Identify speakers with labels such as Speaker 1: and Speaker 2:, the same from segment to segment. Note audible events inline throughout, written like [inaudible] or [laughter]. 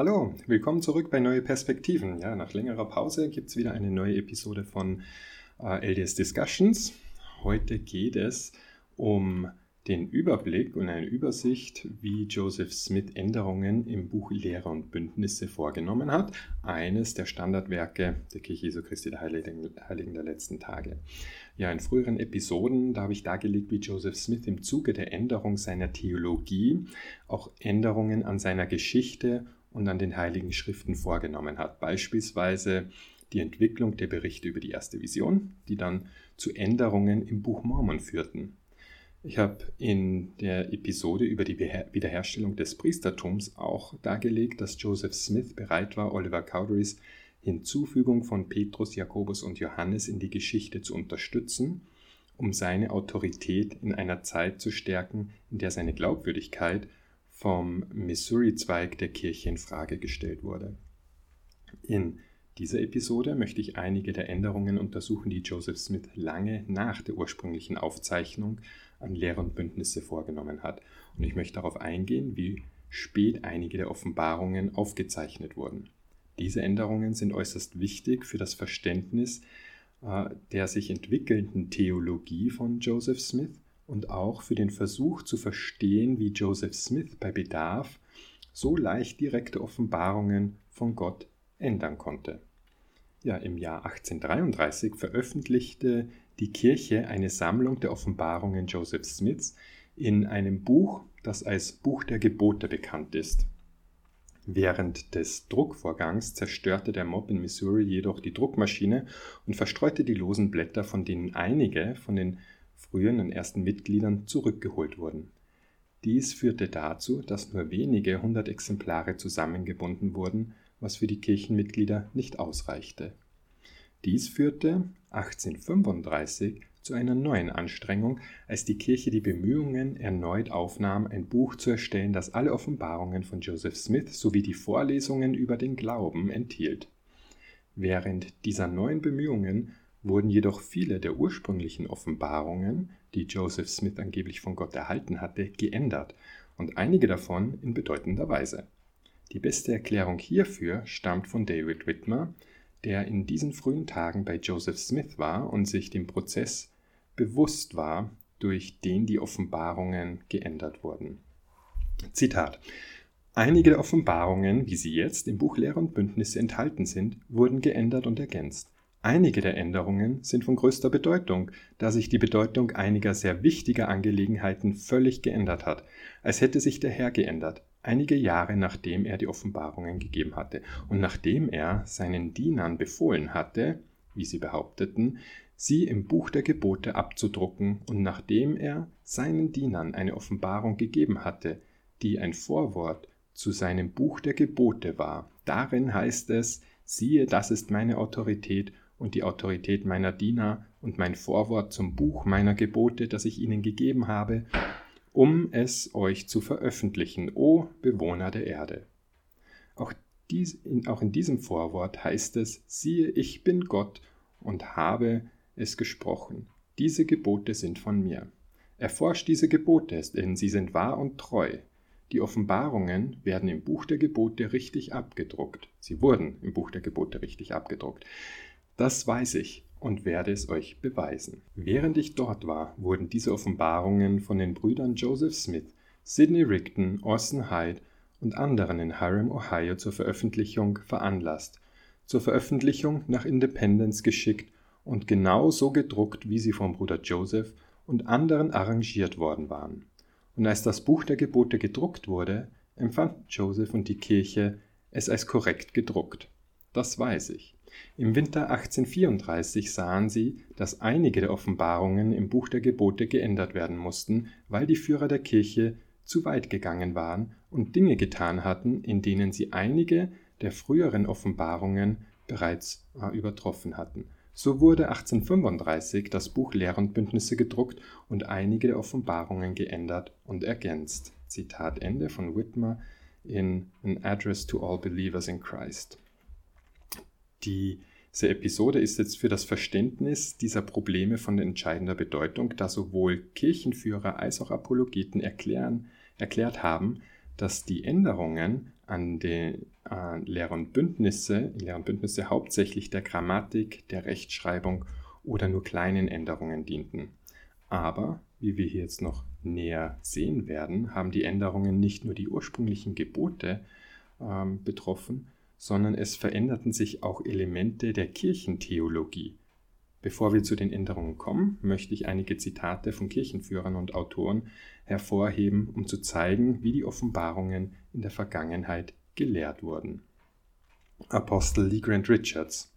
Speaker 1: Hallo, willkommen zurück bei Neue Perspektiven. Ja, nach längerer Pause gibt es wieder eine neue Episode von äh, LDS Discussions. Heute geht es um den Überblick und eine Übersicht, wie Joseph Smith Änderungen im Buch Lehre und Bündnisse vorgenommen hat. Eines der Standardwerke der Kirche Jesu Christi der Heiligen, Heiligen der letzten Tage. Ja, in früheren Episoden, da habe ich dargelegt, wie Joseph Smith im Zuge der Änderung seiner Theologie auch Änderungen an seiner Geschichte und an den Heiligen Schriften vorgenommen hat. Beispielsweise die Entwicklung der Berichte über die erste Vision, die dann zu Änderungen im Buch Mormon führten. Ich habe in der Episode über die Wiederherstellung des Priestertums auch dargelegt, dass Joseph Smith bereit war, Oliver Cowderys Hinzufügung von Petrus, Jakobus und Johannes in die Geschichte zu unterstützen, um seine Autorität in einer Zeit zu stärken, in der seine Glaubwürdigkeit vom Missouri-Zweig der Kirche in Frage gestellt wurde. In dieser Episode möchte ich einige der Änderungen untersuchen, die Joseph Smith lange nach der ursprünglichen Aufzeichnung an Lehre und Bündnisse vorgenommen hat. Und ich möchte darauf eingehen, wie spät einige der Offenbarungen aufgezeichnet wurden. Diese Änderungen sind äußerst wichtig für das Verständnis äh, der sich entwickelnden Theologie von Joseph Smith und auch für den Versuch zu verstehen, wie Joseph Smith bei Bedarf so leicht direkte Offenbarungen von Gott ändern konnte. Ja, im Jahr 1833 veröffentlichte die Kirche eine Sammlung der Offenbarungen Joseph Smiths in einem Buch, das als Buch der Gebote bekannt ist. Während des Druckvorgangs zerstörte der Mob in Missouri jedoch die Druckmaschine und verstreute die losen Blätter, von denen einige von den früheren ersten Mitgliedern zurückgeholt wurden. Dies führte dazu, dass nur wenige hundert Exemplare zusammengebunden wurden, was für die Kirchenmitglieder nicht ausreichte. Dies führte 1835 zu einer neuen Anstrengung, als die Kirche die Bemühungen erneut aufnahm, ein Buch zu erstellen, das alle Offenbarungen von Joseph Smith sowie die Vorlesungen über den Glauben enthielt. Während dieser neuen Bemühungen wurden jedoch viele der ursprünglichen Offenbarungen, die Joseph Smith angeblich von Gott erhalten hatte, geändert und einige davon in bedeutender Weise. Die beste Erklärung hierfür stammt von David Whitmer, der in diesen frühen Tagen bei Joseph Smith war und sich dem Prozess bewusst war, durch den die Offenbarungen geändert wurden. Zitat Einige der Offenbarungen, wie sie jetzt im Buch Lehre und Bündnisse enthalten sind, wurden geändert und ergänzt. Einige der Änderungen sind von größter Bedeutung, da sich die Bedeutung einiger sehr wichtiger Angelegenheiten völlig geändert hat, als hätte sich der Herr geändert, einige Jahre nachdem er die Offenbarungen gegeben hatte und nachdem er seinen Dienern befohlen hatte, wie sie behaupteten, sie im Buch der Gebote abzudrucken und nachdem er seinen Dienern eine Offenbarung gegeben hatte, die ein Vorwort zu seinem Buch der Gebote war. Darin heißt es, siehe, das ist meine Autorität und die Autorität meiner Diener und mein Vorwort zum Buch meiner Gebote, das ich ihnen gegeben habe, um es euch zu veröffentlichen, o Bewohner der Erde. Auch, dies, auch in diesem Vorwort heißt es, siehe, ich bin Gott und habe es gesprochen. Diese Gebote sind von mir. Erforscht diese Gebote, denn sie sind wahr und treu. Die Offenbarungen werden im Buch der Gebote richtig abgedruckt. Sie wurden im Buch der Gebote richtig abgedruckt. Das weiß ich und werde es euch beweisen. Während ich dort war, wurden diese Offenbarungen von den Brüdern Joseph Smith, Sidney Rigdon, Orson Hyde und anderen in Hiram, Ohio zur Veröffentlichung veranlasst, zur Veröffentlichung nach Independence geschickt und genau so gedruckt, wie sie vom Bruder Joseph und anderen arrangiert worden waren. Und als das Buch der Gebote gedruckt wurde, empfanden Joseph und die Kirche es als korrekt gedruckt. Das weiß ich. Im Winter 1834 sahen sie, dass einige der Offenbarungen im Buch der Gebote geändert werden mussten, weil die Führer der Kirche zu weit gegangen waren und Dinge getan hatten, in denen sie einige der früheren Offenbarungen bereits äh, übertroffen hatten. So wurde 1835 das Buch Lehr und Bündnisse gedruckt und einige der Offenbarungen geändert und ergänzt. Zitat Ende von Whitmer in An Address to All Believers in Christ. Diese Episode ist jetzt für das Verständnis dieser Probleme von entscheidender Bedeutung, da sowohl Kirchenführer als auch Apologeten erklären, erklärt haben, dass die Änderungen an, den, äh, und Bündnisse, Lehre und Bündnisse hauptsächlich der Grammatik, der Rechtschreibung oder nur kleinen Änderungen dienten. Aber, wie wir hier jetzt noch näher sehen werden, haben die Änderungen nicht nur die ursprünglichen Gebote ähm, betroffen, sondern es veränderten sich auch Elemente der Kirchentheologie. Bevor wir zu den Änderungen kommen, möchte ich einige Zitate von Kirchenführern und Autoren hervorheben, um zu zeigen, wie die Offenbarungen in der Vergangenheit gelehrt wurden. Apostel Lee Grant Richards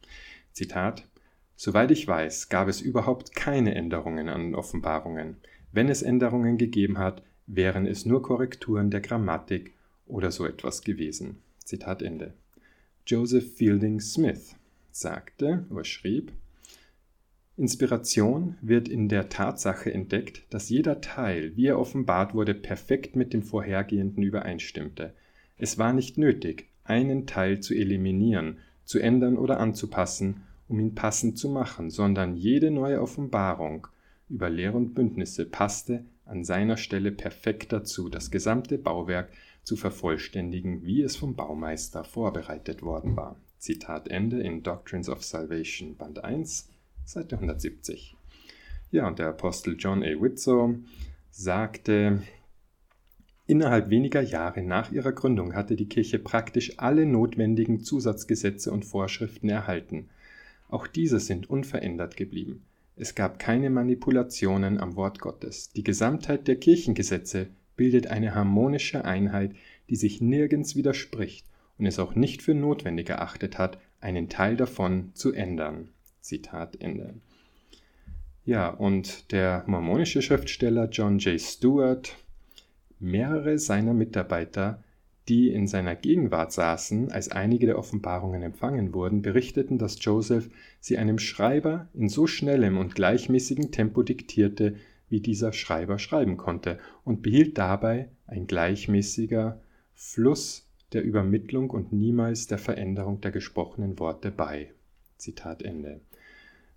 Speaker 1: Zitat Soweit ich weiß, gab es überhaupt keine Änderungen an Offenbarungen. Wenn es Änderungen gegeben hat, wären es nur Korrekturen der Grammatik oder so etwas gewesen. Zitat Ende. Joseph Fielding Smith sagte oder schrieb, Inspiration wird in der Tatsache entdeckt, dass jeder Teil, wie er offenbart wurde, perfekt mit dem vorhergehenden übereinstimmte. Es war nicht nötig, einen Teil zu eliminieren, zu ändern oder anzupassen, um ihn passend zu machen, sondern jede neue Offenbarung über Lehre und Bündnisse passte an seiner Stelle perfekt dazu, das gesamte Bauwerk zu vervollständigen, wie es vom Baumeister vorbereitet worden war. Zitat Ende in Doctrines of Salvation, Band 1, Seite 170. Ja, und der Apostel John A. Whitsoe sagte, Innerhalb weniger Jahre nach ihrer Gründung hatte die Kirche praktisch alle notwendigen Zusatzgesetze und Vorschriften erhalten. Auch diese sind unverändert geblieben. Es gab keine Manipulationen am Wort Gottes. Die Gesamtheit der Kirchengesetze bildet eine harmonische Einheit, die sich nirgends widerspricht und es auch nicht für notwendig erachtet hat, einen Teil davon zu ändern. Zitat Ende. Ja, und der mormonische Schriftsteller John J. Stewart, mehrere seiner Mitarbeiter die in seiner Gegenwart saßen, als einige der Offenbarungen empfangen wurden, berichteten, dass Joseph sie einem Schreiber in so schnellem und gleichmäßigem Tempo diktierte, wie dieser Schreiber schreiben konnte, und behielt dabei ein gleichmäßiger Fluss der Übermittlung und niemals der Veränderung der gesprochenen Worte bei. Zitat Ende.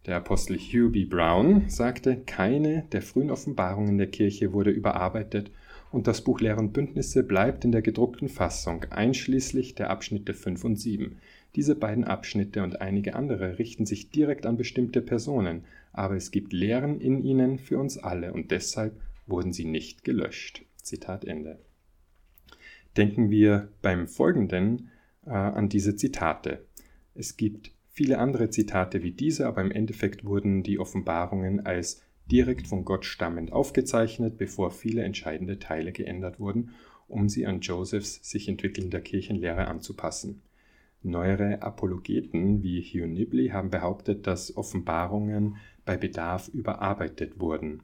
Speaker 1: Der Apostel Hugh B. Brown sagte, keine der frühen Offenbarungen der Kirche wurde überarbeitet und das Buch Lehr und Bündnisse bleibt in der gedruckten Fassung, einschließlich der Abschnitte 5 und 7. Diese beiden Abschnitte und einige andere richten sich direkt an bestimmte Personen, aber es gibt Lehren in ihnen für uns alle und deshalb wurden sie nicht gelöscht. Zitat Ende. Denken wir beim Folgenden äh, an diese Zitate. Es gibt viele andere Zitate wie diese, aber im Endeffekt wurden die Offenbarungen als direkt von Gott stammend aufgezeichnet, bevor viele entscheidende Teile geändert wurden, um sie an Josephs sich entwickelnder Kirchenlehre anzupassen. Neuere Apologeten wie Hugh Nibley haben behauptet, dass Offenbarungen bei Bedarf überarbeitet wurden.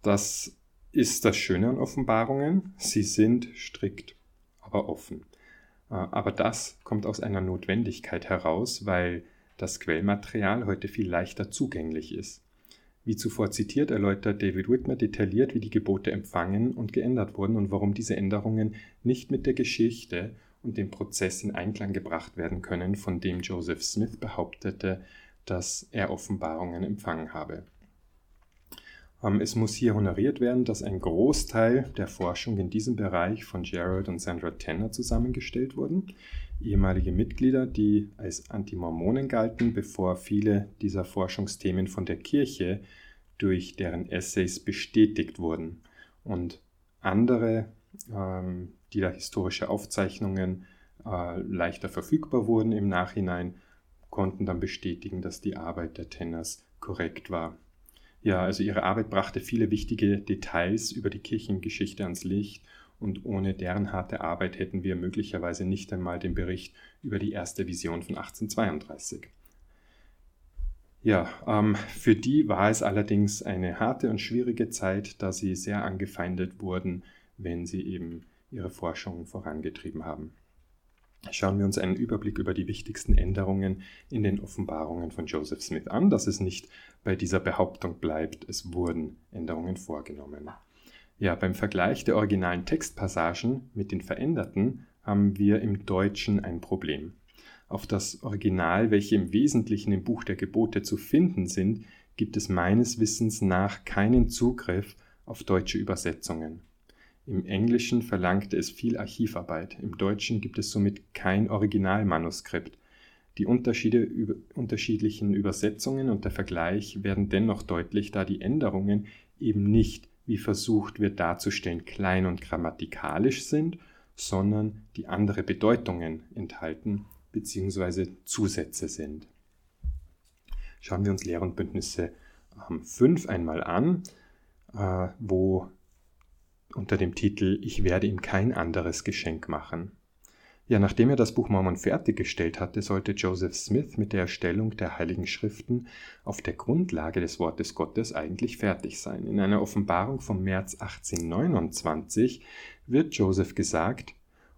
Speaker 1: Das ist das Schöne an Offenbarungen, sie sind strikt, aber offen. Äh, aber das kommt aus einer Notwendigkeit heraus, weil das Quellmaterial heute viel leichter zugänglich ist. Wie zuvor zitiert, erläutert David Whitmer detailliert, wie die Gebote empfangen und geändert wurden und warum diese Änderungen nicht mit der Geschichte und dem Prozess in Einklang gebracht werden können, von dem Joseph Smith behauptete, dass er Offenbarungen empfangen habe. Ähm, es muss hier honoriert werden, dass ein Großteil der Forschung in diesem Bereich von Gerald und Sandra Tanner zusammengestellt wurden, ehemalige Mitglieder, die als Antimormonen galten, bevor viele dieser Forschungsthemen von der Kirche durch deren Essays bestätigt wurden. Und andere, ähm, die da historische Aufzeichnungen äh, leichter verfügbar wurden im Nachhinein, konnten dann bestätigen, dass die Arbeit der Tenners korrekt war. Ja, also ihre Arbeit brachte viele wichtige Details über die Kirchengeschichte ans Licht und ohne deren harte Arbeit hätten wir möglicherweise nicht einmal den Bericht über die erste Vision von 1832. Ja, ähm, für die war es allerdings eine harte und schwierige Zeit, da sie sehr angefeindet wurden, wenn sie eben ihre Forschung vorangetrieben haben schauen wir uns einen Überblick über die wichtigsten Änderungen in den Offenbarungen von Joseph Smith an, dass es nicht bei dieser Behauptung bleibt, es wurden Änderungen vorgenommen. Ja, beim Vergleich der originalen Textpassagen mit den veränderten haben wir im Deutschen ein Problem. Auf das Original, welche im Wesentlichen im Buch der Gebote zu finden sind, gibt es meines Wissens nach keinen Zugriff auf deutsche Übersetzungen. Im Englischen verlangte es viel Archivarbeit, im Deutschen gibt es somit kein Originalmanuskript. Die Unterschiede unterschiedlichen Übersetzungen und der Vergleich werden dennoch deutlich, da die Änderungen eben nicht, wie versucht wird darzustellen, klein und grammatikalisch sind, sondern die andere Bedeutungen enthalten bzw. Zusätze sind. Schauen wir uns Lehr- und Bündnisse 5 ähm, einmal an, äh, wo unter dem Titel Ich werde ihm kein anderes Geschenk machen. Ja, nachdem er das Buch Mormon fertiggestellt hatte, sollte Joseph Smith mit der Erstellung der Heiligen Schriften auf der Grundlage des Wortes Gottes eigentlich fertig sein. In einer Offenbarung vom März 1829 wird Joseph gesagt,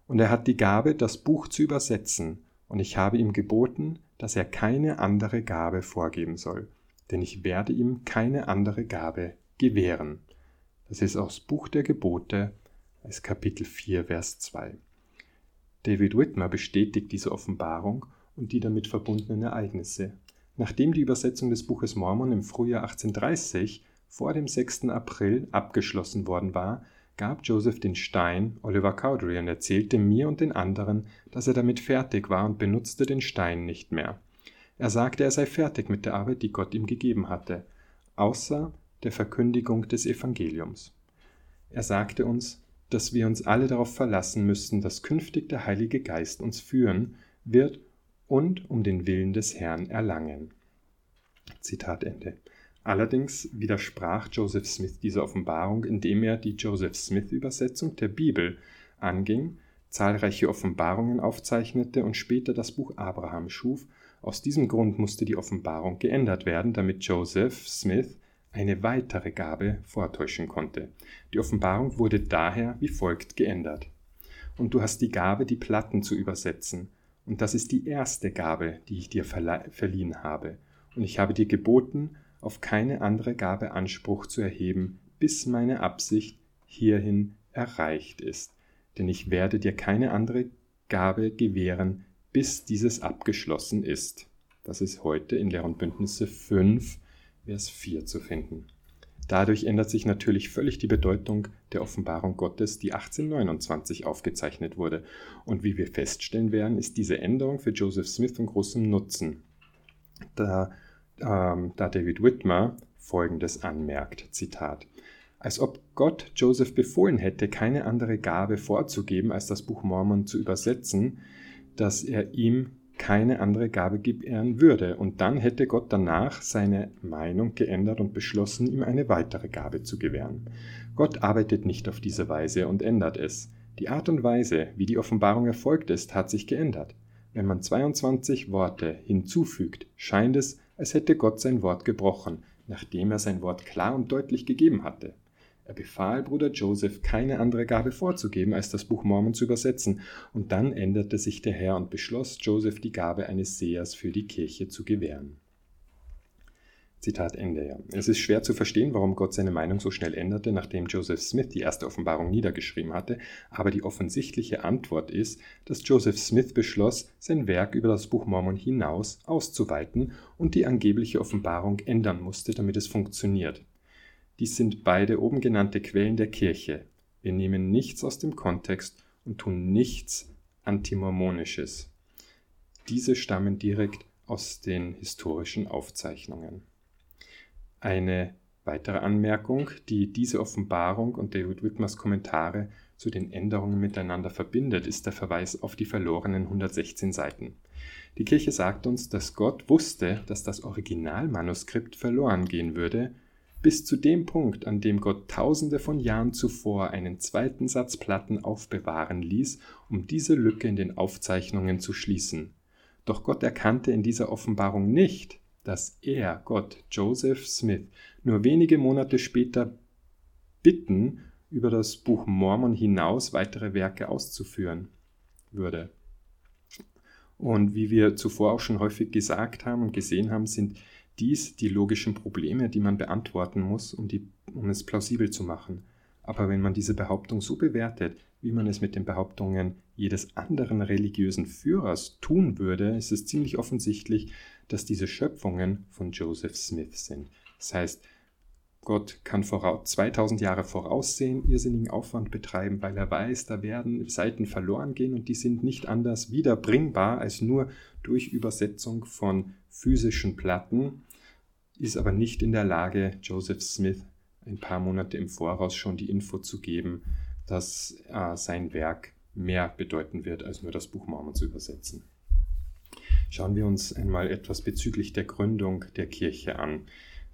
Speaker 1: und er hat die Gabe, das Buch zu übersetzen, und ich habe ihm geboten, dass er keine andere Gabe vorgeben soll, denn ich werde ihm keine andere Gabe gewähren. Das ist aus Buch der Gebote, als Kapitel 4, Vers 2. David Whitmer bestätigt diese Offenbarung und die damit verbundenen Ereignisse. Nachdem die Übersetzung des Buches Mormon im Frühjahr 1830 vor dem 6. April abgeschlossen worden war, gab Joseph den Stein Oliver Cowdery und erzählte mir und den anderen, dass er damit fertig war und benutzte den Stein nicht mehr. Er sagte, er sei fertig mit der Arbeit, die Gott ihm gegeben hatte, außer der Verkündigung des Evangeliums. Er sagte uns, dass wir uns alle darauf verlassen müssten, dass künftig der Heilige Geist uns führen wird und um den Willen des Herrn erlangen. Zitat Ende. Allerdings widersprach Joseph Smith dieser Offenbarung, indem er die Joseph Smith-Übersetzung der Bibel anging, zahlreiche Offenbarungen aufzeichnete und später das Buch Abraham schuf. Aus diesem Grund musste die Offenbarung geändert werden, damit Joseph Smith eine weitere Gabe vortäuschen konnte. Die Offenbarung wurde daher wie folgt geändert. Und du hast die Gabe, die Platten zu übersetzen. Und das ist die erste Gabe, die ich dir verliehen habe. Und ich habe dir geboten, auf keine andere Gabe Anspruch zu erheben, bis meine Absicht hierhin erreicht ist. Denn ich werde dir keine andere Gabe gewähren, bis dieses abgeschlossen ist. Das ist heute in Lehr und Bündnisse 5, Vers 4 zu finden. Dadurch ändert sich natürlich völlig die Bedeutung der Offenbarung Gottes, die 1829 aufgezeichnet wurde. Und wie wir feststellen werden, ist diese Änderung für Joseph Smith von großem Nutzen. Da, ähm, da David Whitmer Folgendes anmerkt, Zitat. Als ob Gott Joseph befohlen hätte, keine andere Gabe vorzugeben, als das Buch Mormon zu übersetzen, dass er ihm keine andere Gabe gewähren würde, und dann hätte Gott danach seine Meinung geändert und beschlossen, ihm eine weitere Gabe zu gewähren. Gott arbeitet nicht auf diese Weise und ändert es. Die Art und Weise, wie die Offenbarung erfolgt ist, hat sich geändert. Wenn man 22 Worte hinzufügt, scheint es, als hätte Gott sein Wort gebrochen, nachdem er sein Wort klar und deutlich gegeben hatte. Er befahl Bruder Joseph, keine andere Gabe vorzugeben, als das Buch Mormon zu übersetzen, und dann änderte sich der Herr und beschloss, Joseph die Gabe eines Sehers für die Kirche zu gewähren. Zitat Ende. Es ist schwer zu verstehen, warum Gott seine Meinung so schnell änderte, nachdem Joseph Smith die erste Offenbarung niedergeschrieben hatte, aber die offensichtliche Antwort ist, dass Joseph Smith beschloss, sein Werk über das Buch Mormon hinaus auszuweiten und die angebliche Offenbarung ändern musste, damit es funktioniert. Dies sind beide oben genannte Quellen der Kirche. Wir nehmen nichts aus dem Kontext und tun nichts Antimormonisches. Diese stammen direkt aus den historischen Aufzeichnungen. Eine weitere Anmerkung, die diese Offenbarung und David Whitmers Kommentare zu den Änderungen miteinander verbindet, ist der Verweis auf die verlorenen 116 Seiten. Die Kirche sagt uns, dass Gott wusste, dass das Originalmanuskript verloren gehen würde bis zu dem Punkt, an dem Gott tausende von Jahren zuvor einen zweiten Satz Platten aufbewahren ließ, um diese Lücke in den Aufzeichnungen zu schließen. Doch Gott erkannte in dieser Offenbarung nicht, dass er, Gott, Joseph Smith, nur wenige Monate später bitten, über das Buch Mormon hinaus weitere Werke auszuführen würde. Und wie wir zuvor auch schon häufig gesagt haben und gesehen haben, sind dies die logischen Probleme, die man beantworten muss, um, die, um es plausibel zu machen. Aber wenn man diese Behauptung so bewertet, wie man es mit den Behauptungen jedes anderen religiösen Führers tun würde, ist es ziemlich offensichtlich, dass diese Schöpfungen von Joseph Smith sind. Das heißt, Gott kann 2000 Jahre voraussehen, irrsinnigen Aufwand betreiben, weil er weiß, da werden Seiten verloren gehen und die sind nicht anders wiederbringbar als nur durch Übersetzung von physischen Platten, ist aber nicht in der Lage, Joseph Smith ein paar Monate im Voraus schon die Info zu geben, dass äh, sein Werk mehr bedeuten wird, als nur das Buch Mormon zu übersetzen. Schauen wir uns einmal etwas bezüglich der Gründung der Kirche an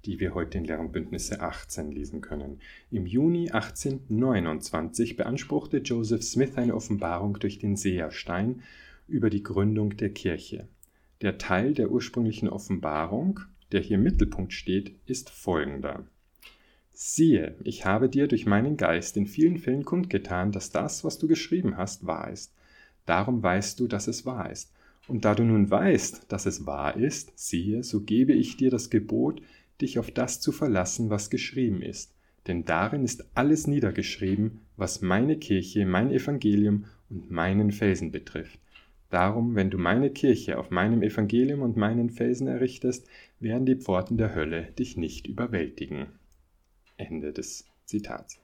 Speaker 1: die wir heute in Lehrenbündnisse 18 lesen können. Im Juni 1829 beanspruchte Joseph Smith eine Offenbarung durch den Seherstein über die Gründung der Kirche. Der Teil der ursprünglichen Offenbarung, der hier im Mittelpunkt steht, ist folgender. Siehe, ich habe dir durch meinen Geist in vielen Fällen kundgetan, dass das, was du geschrieben hast, wahr ist. Darum weißt du, dass es wahr ist. Und da du nun weißt, dass es wahr ist, siehe, so gebe ich dir das Gebot, dich auf das zu verlassen, was geschrieben ist, denn darin ist alles niedergeschrieben, was meine Kirche, mein Evangelium und meinen Felsen betrifft. Darum, wenn du meine Kirche auf meinem Evangelium und meinen Felsen errichtest, werden die Pforten der Hölle dich nicht überwältigen. Ende des Zitats.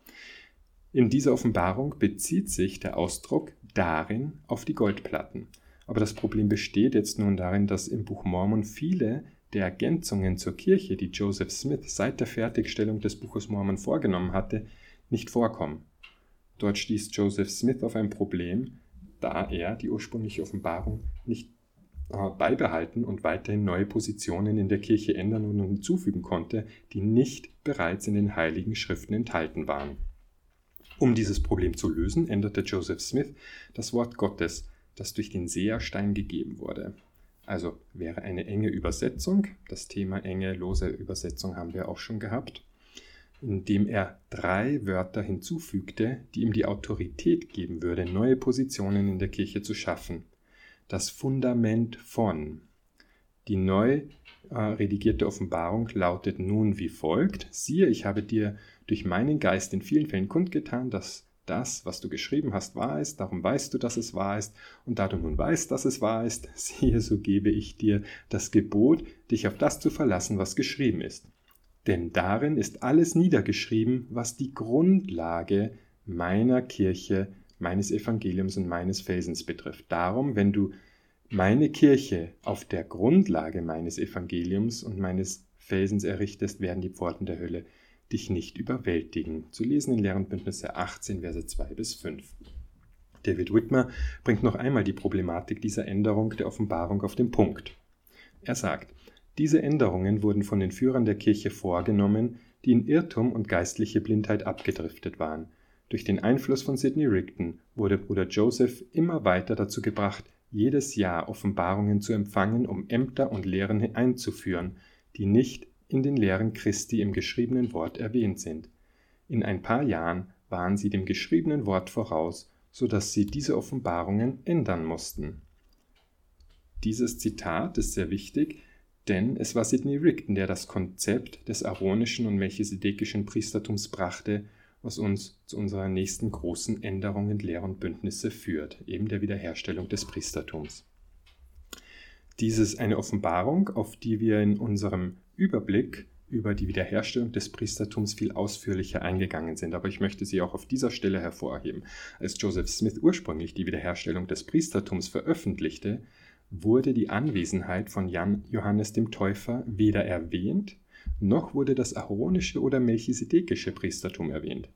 Speaker 1: In dieser Offenbarung bezieht sich der Ausdruck darin auf die Goldplatten. Aber das Problem besteht jetzt nun darin, dass im Buch Mormon viele der Ergänzungen zur Kirche, die Joseph Smith seit der Fertigstellung des Buches Mormon vorgenommen hatte, nicht vorkommen. Dort stieß Joseph Smith auf ein Problem, da er die ursprüngliche Offenbarung nicht äh, beibehalten und weiterhin neue Positionen in der Kirche ändern und hinzufügen konnte, die nicht bereits in den heiligen Schriften enthalten waren. Um dieses Problem zu lösen, änderte Joseph Smith das Wort Gottes, das durch den Seherstein gegeben wurde. Also wäre eine enge Übersetzung, das Thema enge, lose Übersetzung haben wir auch schon gehabt, indem er drei Wörter hinzufügte, die ihm die Autorität geben würde, neue Positionen in der Kirche zu schaffen. Das Fundament von. Die neu äh, redigierte Offenbarung lautet nun wie folgt: Siehe, ich habe dir durch meinen Geist in vielen Fällen kundgetan, dass das, was du geschrieben hast, wahr ist, darum weißt du, dass es wahr ist, und da du nun weißt, dass es wahr ist, [laughs] siehe, so gebe ich dir das Gebot, dich auf das zu verlassen, was geschrieben ist. Denn darin ist alles niedergeschrieben, was die Grundlage meiner Kirche, meines Evangeliums und meines Felsens betrifft. Darum, wenn du meine Kirche auf der Grundlage meines Evangeliums und meines Felsens errichtest, werden die Pforten der Hölle dich nicht überwältigen. Zu lesen in Lehrenbündnisse 18, Verse 2 bis 5. David Whitmer bringt noch einmal die Problematik dieser Änderung der Offenbarung auf den Punkt. Er sagt, diese Änderungen wurden von den Führern der Kirche vorgenommen, die in Irrtum und geistliche Blindheit abgedriftet waren. Durch den Einfluss von Sidney Rigdon wurde Bruder Joseph immer weiter dazu gebracht, jedes Jahr Offenbarungen zu empfangen, um Ämter und Lehren einzuführen, die nicht in den Lehren Christi im geschriebenen Wort erwähnt sind. In ein paar Jahren waren sie dem geschriebenen Wort voraus, so dass sie diese Offenbarungen ändern mussten. Dieses Zitat ist sehr wichtig, denn es war Sidney Rigdon, der das Konzept des aaronischen und melchisedekischen Priestertums brachte, was uns zu unserer nächsten großen Änderung in Lehr und Bündnisse führt, eben der Wiederherstellung des Priestertums. Dies ist eine Offenbarung, auf die wir in unserem Überblick über die Wiederherstellung des Priestertums viel ausführlicher eingegangen sind, aber ich möchte sie auch auf dieser Stelle hervorheben. Als Joseph Smith ursprünglich die Wiederherstellung des Priestertums veröffentlichte, wurde die Anwesenheit von Jan Johannes dem Täufer weder erwähnt, noch wurde das aaronische oder melchisedekische Priestertum erwähnt.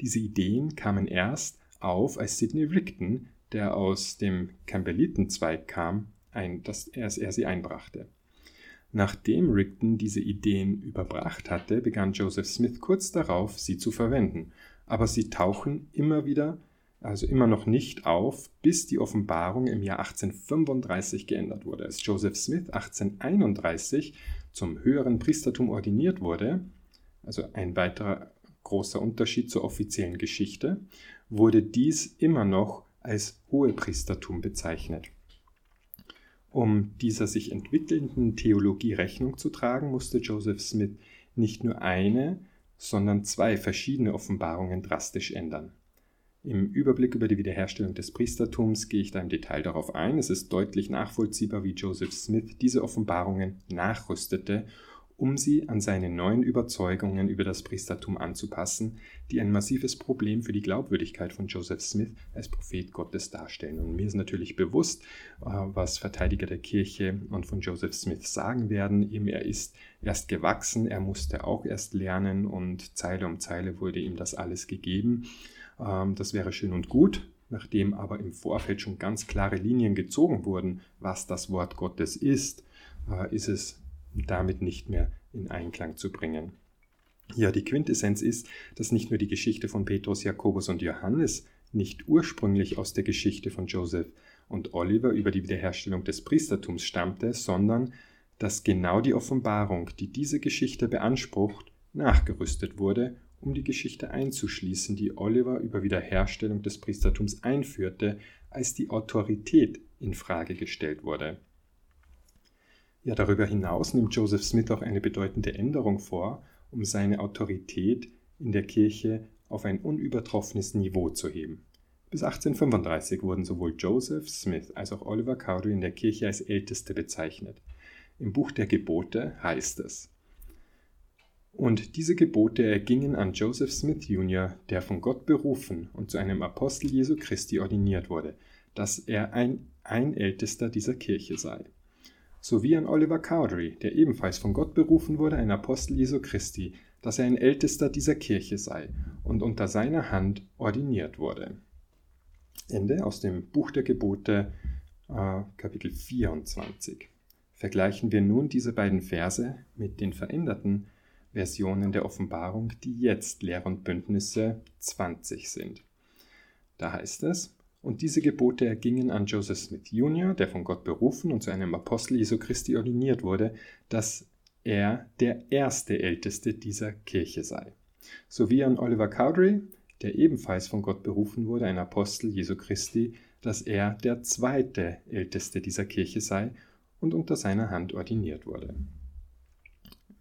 Speaker 1: Diese Ideen kamen erst auf, als Sidney Rigdon, der aus dem Campbellitenzweig kam, ein, dass er, er sie einbrachte. Nachdem Rigdon diese Ideen überbracht hatte, begann Joseph Smith kurz darauf, sie zu verwenden, aber sie tauchen immer wieder, also immer noch nicht auf, bis die Offenbarung im Jahr 1835 geändert wurde. Als Joseph Smith 1831 zum höheren Priestertum ordiniert wurde, also ein weiterer großer Unterschied zur offiziellen Geschichte, wurde dies immer noch als Hohepriestertum bezeichnet. Um dieser sich entwickelnden Theologie Rechnung zu tragen, musste Joseph Smith nicht nur eine, sondern zwei verschiedene Offenbarungen drastisch ändern. Im Überblick über die Wiederherstellung des Priestertums gehe ich da im Detail darauf ein. Es ist deutlich nachvollziehbar, wie Joseph Smith diese Offenbarungen nachrüstete, um sie an seine neuen Überzeugungen über das Priestertum anzupassen, die ein massives Problem für die Glaubwürdigkeit von Joseph Smith als Prophet Gottes darstellen. Und mir ist natürlich bewusst, äh, was Verteidiger der Kirche und von Joseph Smith sagen werden. Eben er ist erst gewachsen, er musste auch erst lernen und Zeile um Zeile wurde ihm das alles gegeben. Ähm, das wäre schön und gut, nachdem aber im Vorfeld schon ganz klare Linien gezogen wurden, was das Wort Gottes ist, äh, ist es damit nicht mehr in Einklang zu bringen. Ja, die Quintessenz ist, dass nicht nur die Geschichte von Petrus, Jakobus und Johannes nicht ursprünglich aus der Geschichte von Joseph und Oliver über die Wiederherstellung des Priestertums stammte, sondern dass genau die Offenbarung, die diese Geschichte beansprucht, nachgerüstet wurde, um die Geschichte einzuschließen, die Oliver über Wiederherstellung des Priestertums einführte, als die Autorität in Frage gestellt wurde. Ja, darüber hinaus nimmt Joseph Smith auch eine bedeutende Änderung vor, um seine Autorität in der Kirche auf ein unübertroffenes Niveau zu heben. Bis 1835 wurden sowohl Joseph Smith als auch Oliver Cowdery in der Kirche als Älteste bezeichnet. Im Buch der Gebote heißt es, und diese Gebote ergingen an Joseph Smith Jr., der von Gott berufen und zu einem Apostel Jesu Christi ordiniert wurde, dass er ein, ein Ältester dieser Kirche sei sowie an Oliver Cowdery, der ebenfalls von Gott berufen wurde, ein Apostel Jesu Christi, dass er ein Ältester dieser Kirche sei und unter seiner Hand ordiniert wurde. Ende aus dem Buch der Gebote, äh, Kapitel 24. Vergleichen wir nun diese beiden Verse mit den veränderten Versionen der Offenbarung, die jetzt Lehr und Bündnisse 20 sind. Da heißt es, und diese Gebote ergingen an Joseph Smith Jr., der von Gott berufen und zu einem Apostel Jesu Christi ordiniert wurde, dass er der erste Älteste dieser Kirche sei. Sowie an Oliver Cowdery, der ebenfalls von Gott berufen wurde, ein Apostel Jesu Christi, dass er der zweite Älteste dieser Kirche sei und unter seiner Hand ordiniert wurde.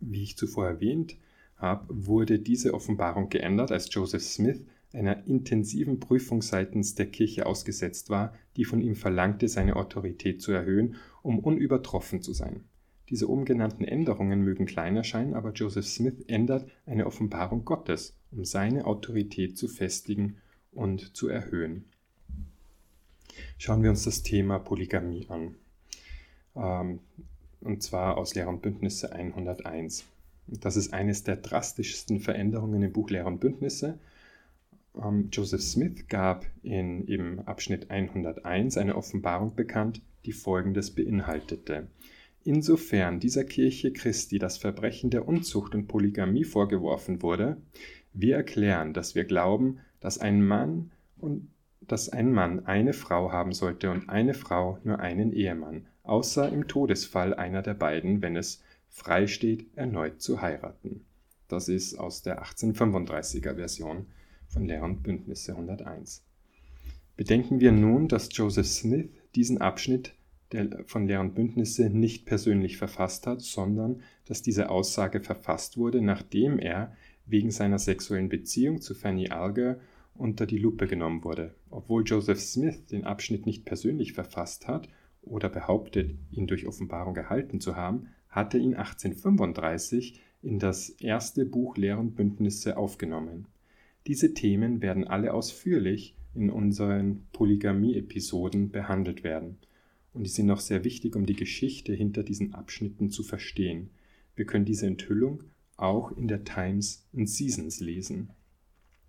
Speaker 1: Wie ich zuvor erwähnt habe, wurde diese Offenbarung geändert, als Joseph Smith einer intensiven Prüfung seitens der Kirche ausgesetzt war, die von ihm verlangte, seine Autorität zu erhöhen, um unübertroffen zu sein. Diese oben genannten Änderungen mögen klein erscheinen, aber Joseph Smith ändert eine Offenbarung Gottes, um seine Autorität zu festigen und zu erhöhen. Schauen wir uns das Thema Polygamie an. Ähm, und zwar aus Lehr und Bündnisse 101. Das ist eines der drastischsten Veränderungen im Buch Lehr und Bündnisse ähm, Joseph Smith gab in im Abschnitt 101 eine Offenbarung bekannt, die folgendes beinhaltete. Insofern dieser Kirche Christi das Verbrechen der Unzucht und Polygamie vorgeworfen wurde, wir erklären, dass wir glauben, dass ein Mann und dass ein Mann eine Frau haben sollte und eine Frau nur einen Ehemann, außer im Todesfall einer der beiden, wenn es frei steht, erneut zu heiraten. Das ist aus der 1835er Version von Lehr und Bündnisse 101. Bedenken wir nun, dass Joseph Smith diesen Abschnitt von Lehr und Bündnisse nicht persönlich verfasst hat, sondern dass diese Aussage verfasst wurde, nachdem er wegen seiner sexuellen Beziehung zu Fanny Alger unter die Lupe genommen wurde. Obwohl Joseph Smith den Abschnitt nicht persönlich verfasst hat oder behauptet, ihn durch Offenbarung erhalten zu haben, hatte ihn 1835 in das erste Buch Lehr und Bündnisse aufgenommen. Diese Themen werden alle ausführlich in unseren Polygamie-Episoden behandelt werden. Und die sind auch sehr wichtig, um die Geschichte hinter diesen Abschnitten zu verstehen. Wir können diese Enthüllung auch in der Times and Seasons lesen.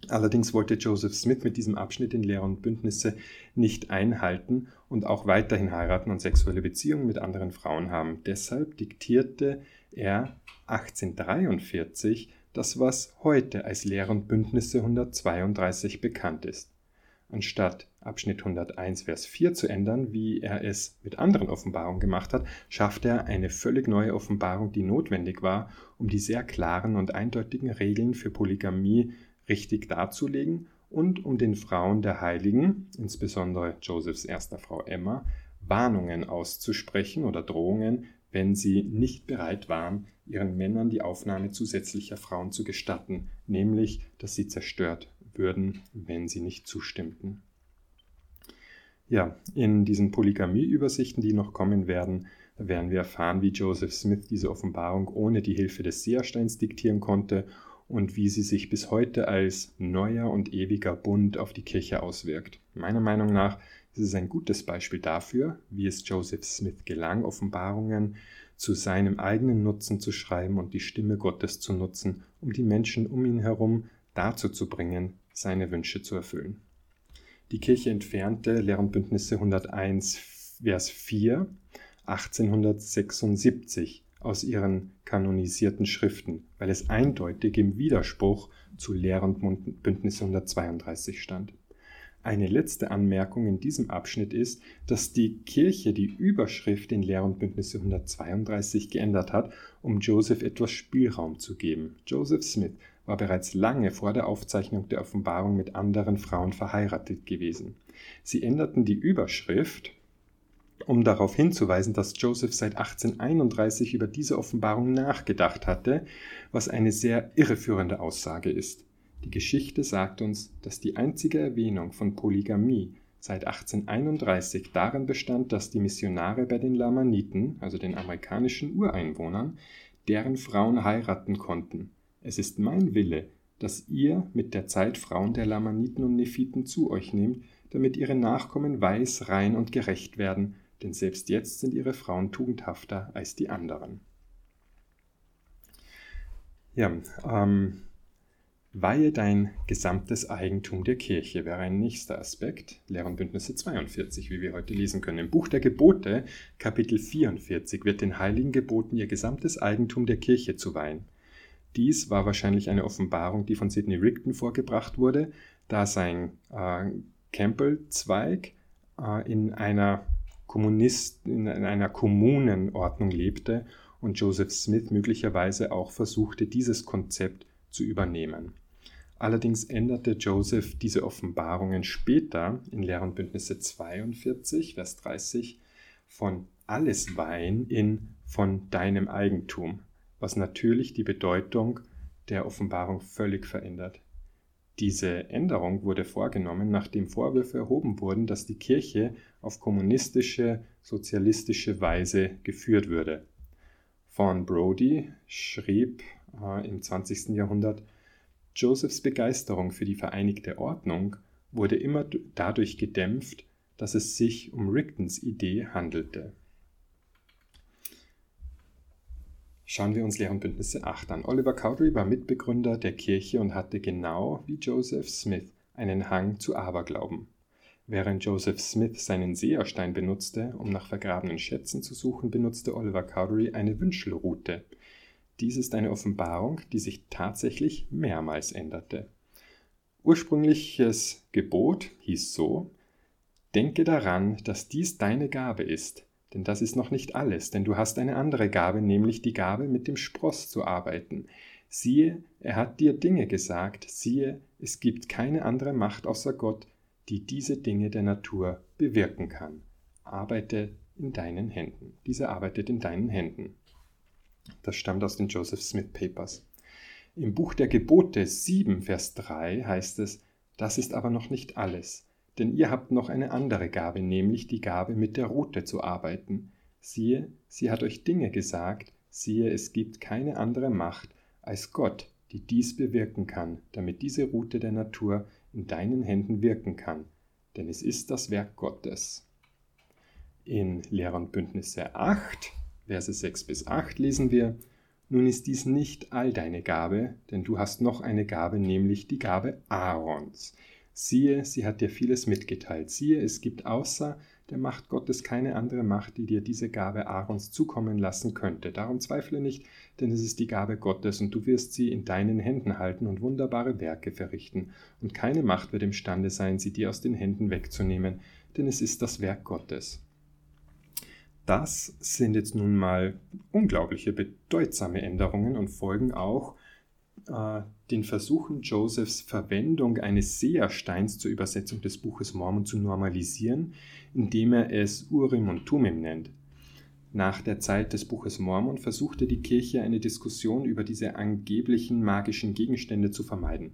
Speaker 1: Allerdings wollte Joseph Smith mit diesem Abschnitt in Lehre und Bündnisse nicht einhalten und auch weiterhin heiraten und sexuelle Beziehungen mit anderen Frauen haben. Deshalb diktierte er 1843 das, was heute als Lehren Bündnisse 132 bekannt ist. Anstatt Abschnitt 101 Vers 4 zu ändern, wie er es mit anderen Offenbarungen gemacht hat, schafft er eine völlig neue Offenbarung, die notwendig war, um die sehr klaren und eindeutigen Regeln für Polygamie richtig darzulegen und um den Frauen der Heiligen, insbesondere Josephs erster Frau Emma, Warnungen auszusprechen oder Drohungen, wenn sie nicht bereit waren, ihren Männern die Aufnahme zusätzlicher Frauen zu gestatten, nämlich dass sie zerstört würden, wenn sie nicht zustimmten. Ja, in diesen Polygamie-Übersichten, die noch kommen werden, werden wir erfahren, wie Joseph Smith diese Offenbarung ohne die Hilfe des Sehersteins diktieren konnte und wie sie sich bis heute als neuer und ewiger Bund auf die Kirche auswirkt. Meiner Meinung nach ist es ein gutes Beispiel dafür, wie es Joseph Smith gelang, Offenbarungen zu seinem eigenen Nutzen zu schreiben und die Stimme Gottes zu nutzen, um die Menschen um ihn herum dazu zu bringen, seine Wünsche zu erfüllen. Die Kirche entfernte Lehrenbündnisse 101, Vers 4 1876 aus ihren kanonisierten Schriften, weil es eindeutig im Widerspruch zu Lehrenbündnis 132 stand. Eine letzte Anmerkung in diesem Abschnitt ist, dass die Kirche die Überschrift in Lehrenbündnisse 132 geändert hat, um Joseph etwas Spielraum zu geben. Joseph Smith war bereits lange vor der Aufzeichnung der Offenbarung mit anderen Frauen verheiratet gewesen. Sie änderten die Überschrift um darauf hinzuweisen, dass Joseph seit 1831 über diese Offenbarung nachgedacht hatte, was eine sehr irreführende Aussage ist. Die Geschichte sagt uns, dass die einzige Erwähnung von Polygamie seit 1831 darin bestand, dass die Missionare bei den Lamaniten, also den amerikanischen Ureinwohnern, deren Frauen heiraten konnten. Es ist mein Wille, dass ihr mit der Zeit Frauen der Lamaniten und Nephiten zu euch nehmt, damit ihre Nachkommen weiß, rein und gerecht werden, denn selbst jetzt sind ihre Frauen tugendhafter als die anderen. Ja, ähm, Weihe dein gesamtes Eigentum der Kirche wäre ein nächster Aspekt, Lehrenbündnisse 42, wie wir heute lesen können. Im Buch der Gebote, Kapitel 44, wird den Heiligen geboten, ihr gesamtes Eigentum der Kirche zu weihen. Dies war wahrscheinlich eine Offenbarung, die von Sidney Rigdon vorgebracht wurde, da sein äh, Campbell-Zweig äh, in einer Kommunist in einer Kommunenordnung lebte und Joseph Smith möglicherweise auch versuchte, dieses Konzept zu übernehmen. Allerdings änderte Joseph diese Offenbarungen später in Lehrenbündnisse 42, Vers 30 von alles Wein in von deinem Eigentum, was natürlich die Bedeutung der Offenbarung völlig verändert. Diese Änderung wurde vorgenommen, nachdem Vorwürfe erhoben wurden, dass die Kirche auf kommunistische, sozialistische Weise geführt würde. Von Brody schrieb äh, im 20. Jahrhundert, Josephs Begeisterung für die Vereinigte Ordnung wurde immer dadurch gedämpft, dass es sich um Rigdons Idee handelte. Schauen wir uns Lehrenbündnisse 8 an. Oliver Cowdery war Mitbegründer der Kirche und hatte genau wie Joseph Smith einen Hang zu Aberglauben. Während Joseph Smith seinen Seherstein benutzte, um nach vergrabenen Schätzen zu suchen, benutzte Oliver Cowdery eine Wünschelrute. Dies ist eine Offenbarung, die sich tatsächlich mehrmals änderte. Ursprüngliches Gebot hieß so: Denke daran, dass dies deine Gabe ist, denn das ist noch nicht alles, denn du hast eine andere Gabe, nämlich die Gabe, mit dem Spross zu arbeiten. Siehe, er hat dir Dinge gesagt, siehe, es gibt keine andere Macht außer Gott, die diese Dinge der Natur bewirken kann. Arbeite in deinen Händen. Diese arbeitet in deinen Händen. Das stammt aus den Joseph Smith Papers. Im Buch der Gebote 7, Vers 3 heißt es, das ist aber noch nicht alles. Denn ihr habt noch eine andere Gabe, nämlich die Gabe, mit der Rute zu arbeiten. Siehe, sie hat euch Dinge gesagt, siehe, es gibt keine andere Macht als Gott, die dies bewirken kann, damit diese Rute der Natur in deinen Händen wirken kann, denn es ist das Werk Gottes. In Lehrer und Bündnisse 8, Verse 6 bis 8 lesen wir, nun ist dies nicht all deine Gabe, denn du hast noch eine Gabe, nämlich die Gabe Aarons. Siehe, sie hat dir vieles mitgeteilt. Siehe, es gibt außer der Macht Gottes keine andere Macht, die dir diese Gabe Aarons zukommen lassen könnte. Darum zweifle nicht, denn es ist die Gabe Gottes, und du wirst sie in deinen Händen halten und wunderbare Werke verrichten. Und keine Macht wird imstande sein, sie dir aus den Händen wegzunehmen, denn es ist das Werk Gottes. Das sind jetzt nun mal unglaubliche, bedeutsame Änderungen und folgen auch äh, den Versuchen Josephs Verwendung eines Sehersteins zur Übersetzung des Buches Mormon zu normalisieren, indem er es Urim und Tumim nennt. Nach der Zeit des Buches Mormon versuchte die Kirche eine Diskussion über diese angeblichen magischen Gegenstände zu vermeiden.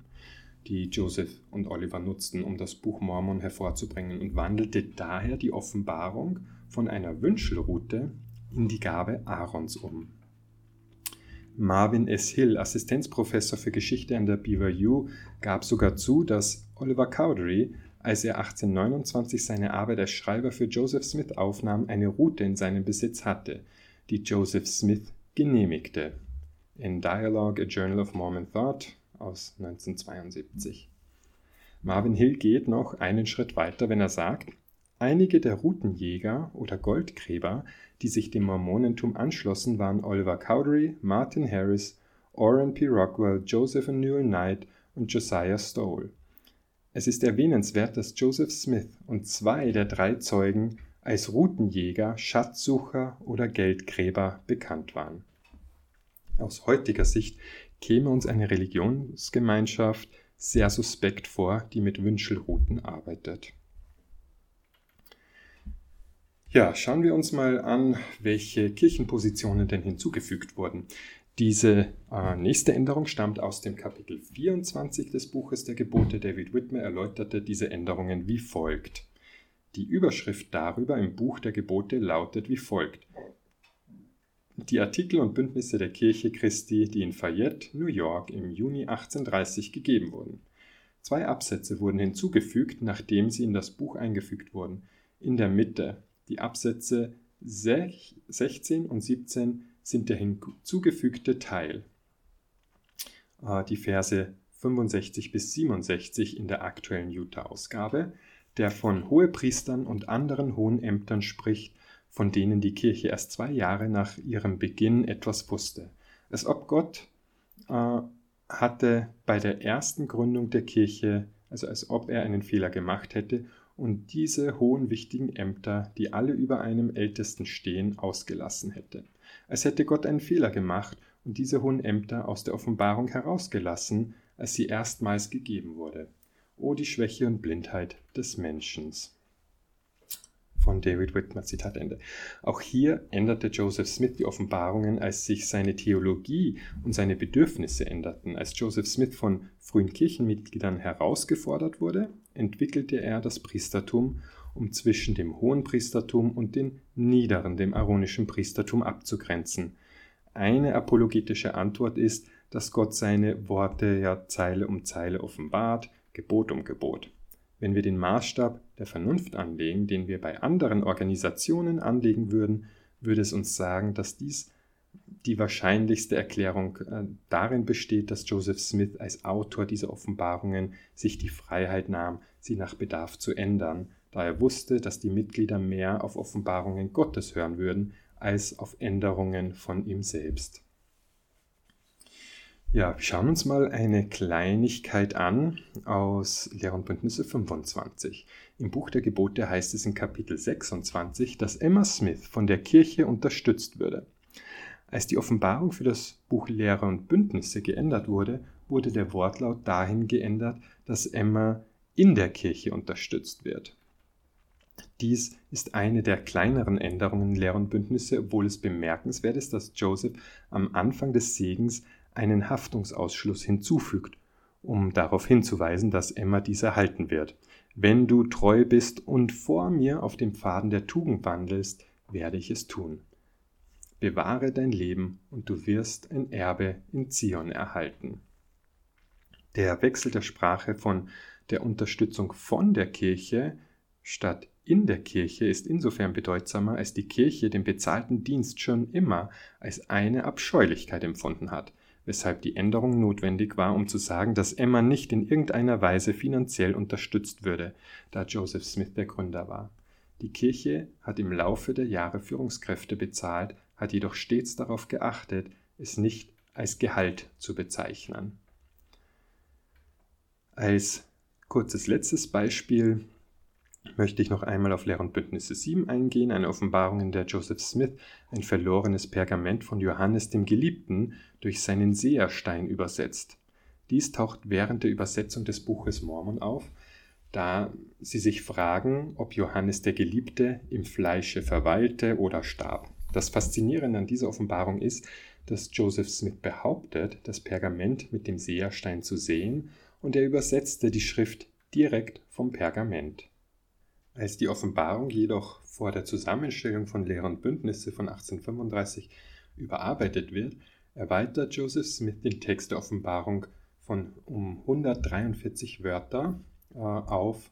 Speaker 1: die Joseph und Oliver nutzten, um das Buch Mormon hervorzubringen und wandelte daher die Offenbarung von einer Wünschelrute in die Gabe Aarons um. Marvin S. Hill, Assistenzprofessor für Geschichte an der BYU, gab sogar zu, dass Oliver Cowdery, als er 1829 seine Arbeit als Schreiber für Joseph Smith aufnahm, eine Route in seinem Besitz hatte, die Joseph Smith genehmigte. In Dialogue, a Journal of Mormon Thought aus 1972. Marvin Hill geht noch einen Schritt weiter, wenn er sagt, einige der Routenjäger oder Goldgräber, die sich dem Mormonentum anschlossen, waren Oliver Cowdery, Martin Harris, Orrin P. Rockwell, Joseph Newell Knight und Josiah Stoll. Es ist erwähnenswert, dass Joseph Smith und zwei der drei Zeugen als Routenjäger, Schatzsucher oder Geldgräber bekannt waren. Aus heutiger Sicht käme uns eine Religionsgemeinschaft sehr suspekt vor, die mit Wünschelrouten arbeitet. Ja, schauen wir uns mal an, welche Kirchenpositionen denn hinzugefügt wurden. Diese äh, nächste Änderung stammt aus dem Kapitel 24 des Buches der Gebote. David Whitmer erläuterte diese Änderungen wie folgt. Die Überschrift darüber im Buch der Gebote lautet wie folgt. Die Artikel und Bündnisse der Kirche Christi, die in Fayette, New York im Juni 1830 gegeben wurden. Zwei Absätze wurden hinzugefügt, nachdem sie in das Buch eingefügt wurden. In der Mitte die Absätze 16 und 17 sind der hinzugefügte Teil. Äh, die Verse 65 bis 67 in der aktuellen Utah-Ausgabe, der von Hohepriestern und anderen hohen Ämtern spricht, von denen die Kirche erst zwei Jahre nach ihrem Beginn etwas wusste. Als ob Gott äh, hatte bei der ersten Gründung der Kirche, also als ob er einen Fehler gemacht hätte und diese hohen wichtigen Ämter, die alle über einem Ältesten stehen, ausgelassen hätte. Als hätte Gott einen Fehler gemacht und diese hohen Ämter aus der Offenbarung herausgelassen, als sie erstmals gegeben wurde. O die Schwäche und Blindheit des Menschen. Von David Whitmer, Zitat Ende. Auch hier änderte Joseph Smith die Offenbarungen, als sich seine Theologie und seine Bedürfnisse änderten. Als Joseph Smith von frühen Kirchenmitgliedern herausgefordert wurde, entwickelte er das Priestertum, um zwischen dem hohen Priestertum und dem niederen, dem aaronischen Priestertum abzugrenzen. Eine apologetische Antwort ist, dass Gott seine Worte ja Zeile um Zeile offenbart, Gebot um Gebot. Wenn wir den Maßstab der Vernunft anlegen, den wir bei anderen Organisationen anlegen würden, würde es uns sagen, dass dies die wahrscheinlichste Erklärung äh, darin besteht, dass Joseph Smith als Autor dieser Offenbarungen sich die Freiheit nahm, sie nach Bedarf zu ändern, da er wusste, dass die Mitglieder mehr auf Offenbarungen Gottes hören würden als auf Änderungen von ihm selbst. Ja, wir schauen uns mal eine Kleinigkeit an aus Lehr und Bündnisse 25. Im Buch der Gebote heißt es in Kapitel 26, dass Emma Smith von der Kirche unterstützt würde. Als die Offenbarung für das Buch Lehre und Bündnisse geändert wurde, wurde der Wortlaut dahin geändert, dass Emma in der Kirche unterstützt wird. Dies ist eine der kleineren Änderungen in Lehre und Bündnisse, obwohl es bemerkenswert ist, dass Joseph am Anfang des Segens einen Haftungsausschluss hinzufügt, um darauf hinzuweisen, dass Emma dies erhalten wird. Wenn du treu bist und vor mir auf dem Pfaden der Tugend wandelst, werde ich es tun bewahre dein Leben und du wirst ein Erbe in Zion erhalten. Der Wechsel der Sprache von der Unterstützung von der Kirche statt in der Kirche ist insofern bedeutsamer, als die Kirche den bezahlten Dienst schon immer als eine Abscheulichkeit empfunden hat, weshalb die Änderung notwendig war, um zu sagen, dass Emma nicht in irgendeiner Weise finanziell unterstützt würde, da Joseph Smith der Gründer war. Die Kirche hat im Laufe der Jahre Führungskräfte bezahlt, hat jedoch stets darauf geachtet, es nicht als Gehalt zu bezeichnen. Als kurzes letztes Beispiel möchte ich noch einmal auf Lehr und Bündnisse 7 eingehen, eine Offenbarung, in der Joseph Smith ein verlorenes Pergament von Johannes dem Geliebten durch seinen Seherstein übersetzt. Dies taucht während der Übersetzung des Buches Mormon auf, da sie sich fragen, ob Johannes der Geliebte im Fleische verweilte oder starb. Das Faszinierende an dieser Offenbarung ist, dass Joseph Smith behauptet, das Pergament mit dem Seherstein zu sehen und er übersetzte die Schrift direkt vom Pergament. Als die Offenbarung jedoch vor der Zusammenstellung von Lehr und Bündnisse von 1835 überarbeitet wird, erweitert Joseph Smith den Text der Offenbarung von um 143 Wörter äh, auf,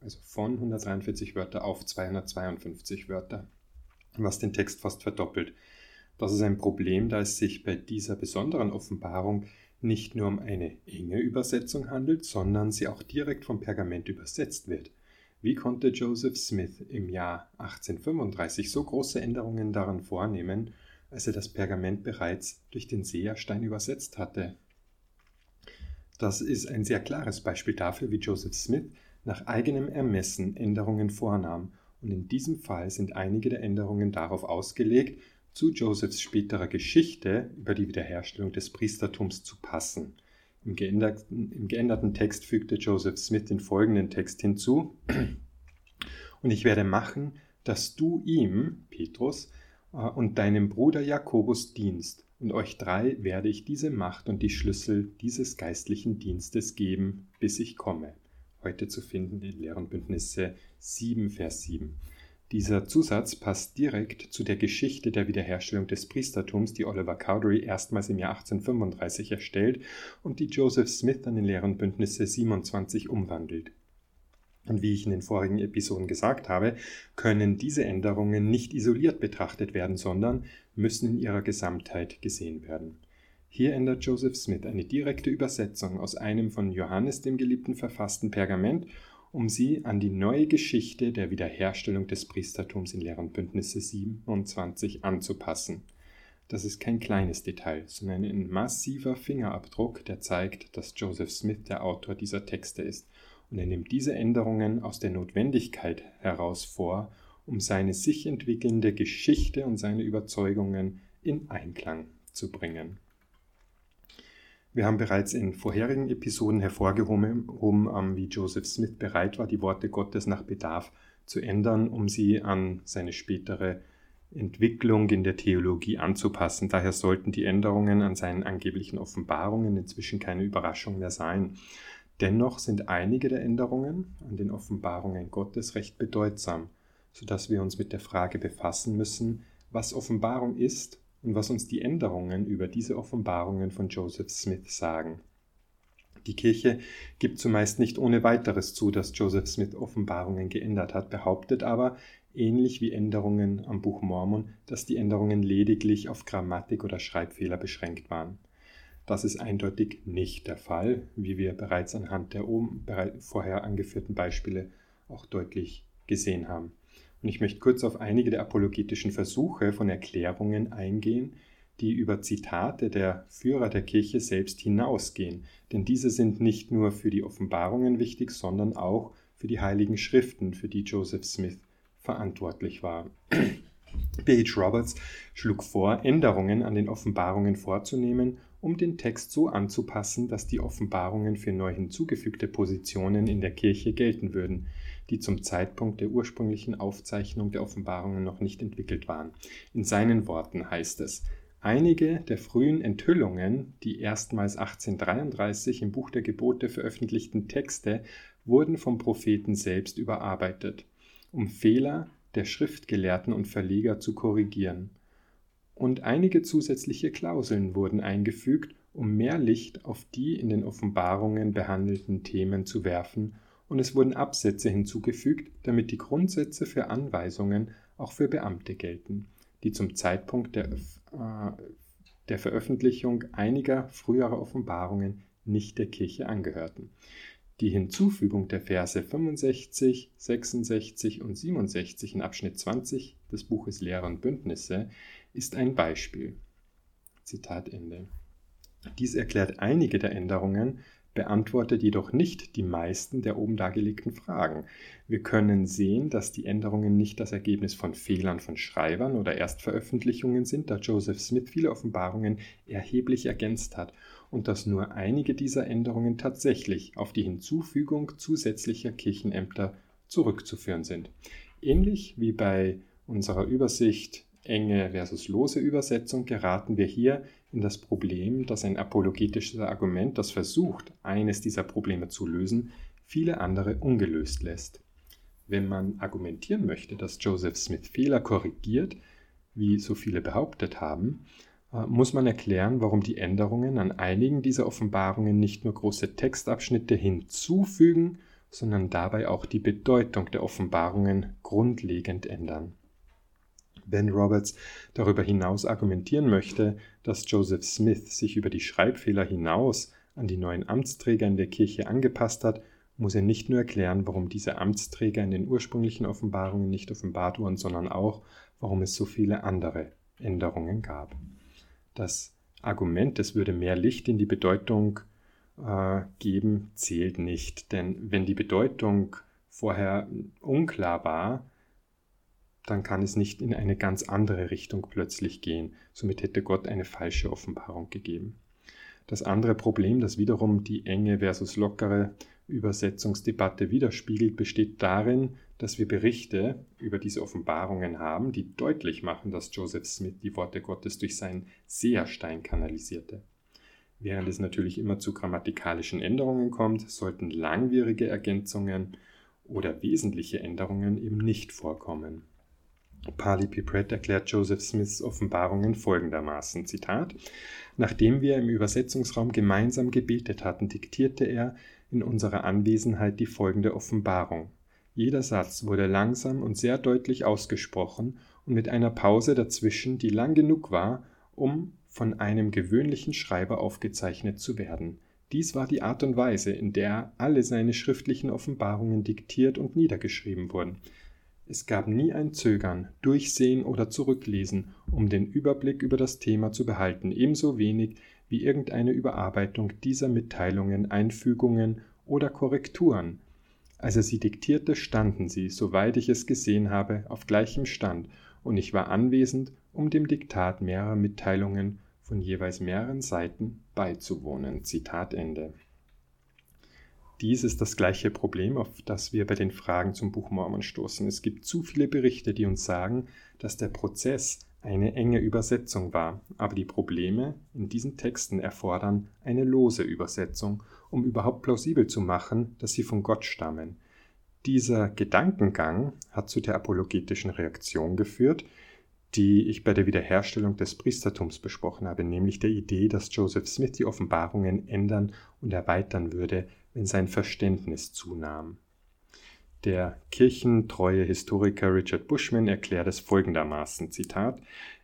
Speaker 1: also von 143 Wörter auf 252 Wörter, was den Text fast verdoppelt. Das ist ein Problem, da es sich bei dieser besonderen Offenbarung nicht nur um eine enge Übersetzung handelt, sondern sie auch direkt vom Pergament übersetzt wird. Wie konnte Joseph Smith im Jahr 1835 so große Änderungen daran vornehmen, als er das Pergament bereits durch den Seherstein übersetzt hatte? Das ist ein sehr klares Beispiel dafür, wie Joseph Smith nach eigenem Ermessen Änderungen vornahm, und in diesem Fall sind einige der Änderungen darauf ausgelegt, zu Josephs späterer Geschichte über die Wiederherstellung des Priestertums zu passen. Im geänderten, Im geänderten, Text fügte Joseph Smith den folgenden Text hinzu. Und ich werde machen, dass du ihm, Petrus, äh, und deinem Bruder Jakobus dienst, und euch drei werde ich diese Macht und die Schlüssel dieses geistlichen Dienstes geben, bis ich komme. Heute zu finden in Lehren Bündnisse 7, Vers 7. Dieser Zusatz passt direkt zu der Geschichte der Wiederherstellung des Priestertums, die Oliver Cowdery erstmals im Jahr 1835 erstellt und die Joseph Smith dann in Lehren Bündnisse 27 umwandelt. Und wie ich in den vorigen Episoden gesagt habe, können diese Änderungen nicht isoliert betrachtet werden, sondern müssen in ihrer Gesamtheit gesehen werden. Hier ändert Joseph Smith eine direkte Übersetzung aus einem von Johannes dem Geliebten verfassten Pergament um sie an die neue Geschichte der Wiederherstellung des Priestertums in Lehren Bündnisse 27 anzupassen. Das ist kein kleines Detail, sondern ein massiver Fingerabdruck, der zeigt, dass Joseph Smith der Autor dieser Texte ist, und er nimmt diese Änderungen aus der Notwendigkeit heraus vor, um seine sich entwickelnde Geschichte und seine Überzeugungen in Einklang zu bringen. Wir haben bereits in vorherigen Episoden hervorgehoben, ähm, wie Joseph Smith bereit war, die Worte Gottes nach Bedarf zu ändern, um sie an seine spätere Entwicklung in der Theologie anzupassen. Daher sollten die Änderungen an seinen angeblichen Offenbarungen inzwischen keine Überraschung mehr sein. Dennoch sind einige der Änderungen an den Offenbarungen Gottes recht bedeutsam, sodass wir uns mit der Frage befassen müssen, was Offenbarung ist und was uns die Änderungen über diese Offenbarungen von Joseph Smith sagen. Die Kirche gibt zumeist nicht ohne weiteres zu, dass Joseph Smith Offenbarungen geändert hat, behauptet aber, ähnlich wie Änderungen am Buch Mormon, dass die Änderungen lediglich auf Grammatik oder Schreibfehler beschränkt waren. Das ist eindeutig nicht der Fall, wie wir bereits anhand der oben vorher angeführten Beispiele auch deutlich gesehen haben. Und ich möchte kurz auf einige der apologetischen Versuche von Erklärungen eingehen, die über Zitate der Führer der Kirche selbst hinausgehen, denn diese sind nicht nur für die Offenbarungen wichtig, sondern auch für die heiligen Schriften, für die Joseph Smith verantwortlich war. [clears throat] B.H. Roberts schlug vor, Änderungen an den Offenbarungen vorzunehmen, um den Text so anzupassen, dass die Offenbarungen für neu hinzugefügte Positionen in der Kirche gelten würden die zum Zeitpunkt der ursprünglichen Aufzeichnung der Offenbarungen noch nicht entwickelt waren. In seinen Worten heißt es, Einige der frühen Enthüllungen, die erstmals 1833 im Buch der Gebote veröffentlichten Texte, wurden vom Propheten selbst überarbeitet, um Fehler der Schriftgelehrten und Verleger zu korrigieren. Und einige zusätzliche Klauseln wurden eingefügt, um mehr Licht auf die in den Offenbarungen behandelten Themen zu werfen und es wurden Absätze hinzugefügt, damit die Grundsätze für Anweisungen auch für Beamte gelten, die zum Zeitpunkt der, äh, der Veröffentlichung einiger früherer Offenbarungen nicht der Kirche angehörten. Die Hinzufügung der Verse 65, 66 und 67 in Abschnitt 20 des Buches Lehrer und Bündnisse ist ein Beispiel. Zitat Ende. Dies erklärt einige der Änderungen, beantwortet jedoch nicht die meisten der oben dargelegten Fragen. Wir können sehen, dass die Änderungen nicht das Ergebnis von Fehlern von Schreibern oder Erstveröffentlichungen sind, da Joseph Smith viele Offenbarungen erheblich ergänzt hat und dass nur einige dieser Änderungen tatsächlich auf die Hinzufügung zusätzlicher Kirchenämter zurückzuführen sind. Ähnlich wie bei unserer Übersicht enge versus lose Übersetzung geraten wir hier in das Problem, dass ein apologetisches Argument, das versucht, eines dieser Probleme zu lösen, viele andere ungelöst lässt. Wenn man argumentieren möchte, dass Joseph Smith Fehler korrigiert, wie so viele behauptet haben, äh, muss man erklären, warum die Änderungen an einigen dieser Offenbarungen nicht nur große Textabschnitte hinzufügen, sondern dabei auch die Bedeutung der Offenbarungen grundlegend ändern. Wenn Roberts darüber hinaus argumentieren möchte, dass Joseph Smith sich über die Schreibfehler hinaus an die neuen Amtsträger in der Kirche angepasst hat, muss er nicht nur erklären, warum diese Amtsträger in den ursprünglichen Offenbarungen nicht offenbart wurden, sondern auch, warum es so viele andere Änderungen gab. Das Argument, es würde mehr Licht in die Bedeutung äh, geben, zählt nicht. Denn wenn die Bedeutung vorher unklar war, dann kann es nicht in eine ganz andere Richtung plötzlich gehen. Somit hätte Gott eine falsche Offenbarung gegeben. Das andere Problem, das wiederum die enge versus lockere Übersetzungsdebatte widerspiegelt, besteht darin, dass wir Berichte über diese Offenbarungen haben, die deutlich machen, dass Joseph Smith die Worte Gottes durch seinen Seherstein kanalisierte. Während es natürlich immer zu grammatikalischen Änderungen kommt, sollten langwierige Ergänzungen oder wesentliche Änderungen eben nicht vorkommen. Parley P. Erklärt Joseph Smiths Offenbarungen folgendermaßen, Zitat, Nachdem wir im Übersetzungsraum gemeinsam gebetet hatten, diktierte er in unserer Anwesenheit die folgende Offenbarung. Jeder Satz wurde langsam und sehr deutlich ausgesprochen und mit einer Pause dazwischen, die lang genug war, um von einem gewöhnlichen Schreiber aufgezeichnet zu werden. Dies war die Art und Weise, in der alle seine schriftlichen Offenbarungen diktiert und niedergeschrieben wurden. Es gab nie ein Zögern, Durchsehen oder Zurücklesen, um den Überblick über das Thema zu behalten, ebenso wenig wie irgendeine Überarbeitung dieser Mitteilungen, Einfügungen oder Korrekturen. Als er sie diktierte, standen sie, soweit ich es gesehen habe, auf gleichem Stand, und ich war anwesend, um dem Diktat mehrerer Mitteilungen von jeweils mehreren Seiten beizuwohnen. Zitat Ende. Dies ist das gleiche Problem, auf das wir bei den Fragen zum Buch Mormon stoßen. Es gibt zu viele Berichte, die uns sagen, dass der Prozess eine enge Übersetzung war, aber die Probleme in diesen Texten erfordern eine lose Übersetzung, um überhaupt plausibel zu machen, dass sie von Gott stammen. Dieser Gedankengang hat zu der apologetischen Reaktion geführt, die ich bei der Wiederherstellung des Priestertums besprochen habe, nämlich der Idee, dass Joseph Smith die Offenbarungen ändern und erweitern würde, wenn sein Verständnis zunahm. Der kirchentreue Historiker Richard Bushman erklärt es folgendermaßen, Zitat,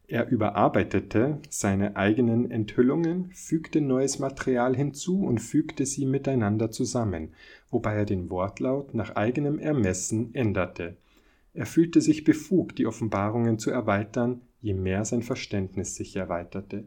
Speaker 1: er überarbeitete seine eigenen Enthüllungen, fügte neues Material hinzu und fügte sie miteinander zusammen, wobei er den Wortlaut nach eigenem Ermessen änderte. Er fühlte sich befugt, die Offenbarungen zu erweitern, je mehr sein Verständnis sich erweiterte.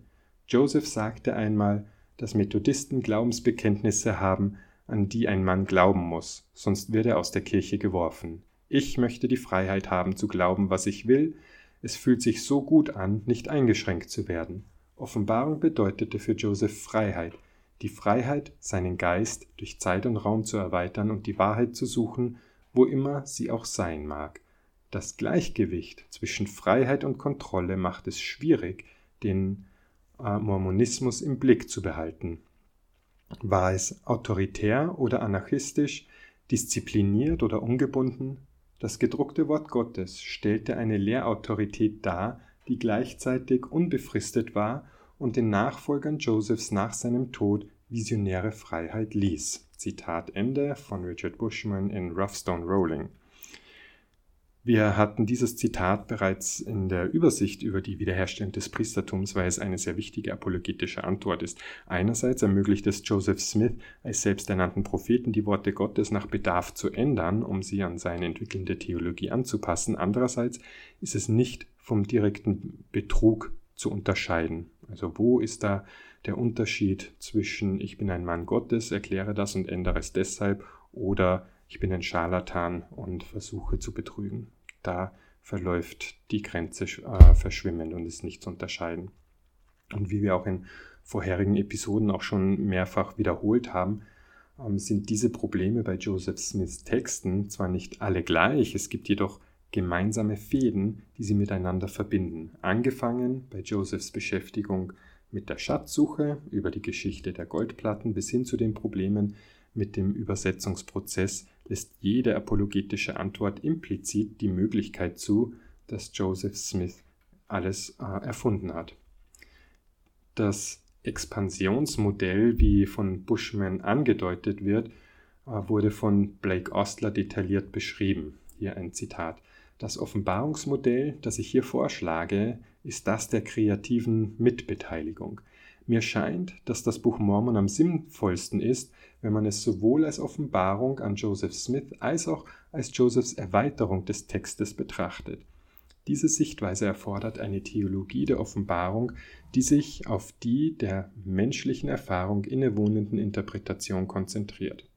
Speaker 1: Joseph sagte einmal, dass Methodisten Glaubensbekenntnisse haben, an die ein Mann glauben muss, sonst wird er aus der Kirche geworfen. Ich möchte die Freiheit haben zu glauben, was ich will, es fühlt sich so gut an, nicht eingeschränkt zu werden. Offenbarung bedeutete für Joseph Freiheit, die Freiheit, seinen Geist durch Zeit und Raum zu erweitern und die Wahrheit zu suchen, wo immer sie auch sein mag. Das Gleichgewicht zwischen Freiheit und Kontrolle macht es schwierig, den äh, Mormonismus im Blick zu behalten. War es autoritär oder anarchistisch, diszipliniert oder ungebunden? Das gedruckte Wort Gottes stellte eine Lehrautorität dar, die gleichzeitig unbefristet war und den Nachfolgern Josephs nach seinem Tod visionäre Freiheit ließ. Zitat Ende von Richard Bushman in Rough Stone Rolling. Wir hatten dieses Zitat bereits in der Übersicht über die Wiederherstellung des Priestertums, weil es eine sehr wichtige apologetische Antwort ist. Einerseits ermöglicht es Joseph Smith als selbsternannten Propheten, die Worte Gottes nach Bedarf zu ändern, um sie an seine entwickelnde Theologie anzupassen. Andererseits ist es nicht vom direkten Betrug zu unterscheiden. Also wo ist da der Unterschied zwischen ich bin ein Mann Gottes, erkläre das und ändere es deshalb oder ich bin ein Scharlatan und versuche zu betrügen da verläuft die Grenze äh, verschwimmend und ist nicht zu unterscheiden. Und wie wir auch in vorherigen Episoden auch schon mehrfach wiederholt haben, ähm, sind diese Probleme bei Joseph Smiths Texten zwar nicht alle gleich, es gibt jedoch gemeinsame Fäden, die sie miteinander verbinden. Angefangen bei Josephs Beschäftigung mit der Schatzsuche, über die Geschichte der Goldplatten bis hin zu den Problemen mit dem Übersetzungsprozess lässt jede apologetische Antwort implizit die Möglichkeit zu, dass Joseph Smith alles äh, erfunden hat. Das Expansionsmodell, wie von Bushman angedeutet wird, äh, wurde von Blake Ostler detailliert beschrieben. Hier ein Zitat. Das Offenbarungsmodell, das ich hier vorschlage, ist das der kreativen Mitbeteiligung. Mir scheint, dass das Buch Mormon am sinnvollsten ist, wenn man es sowohl als Offenbarung an Joseph Smith als auch als Josephs Erweiterung des Textes betrachtet. Diese Sichtweise erfordert eine Theologie der Offenbarung, die sich auf die der menschlichen Erfahrung innewohnenden Interpretation konzentriert.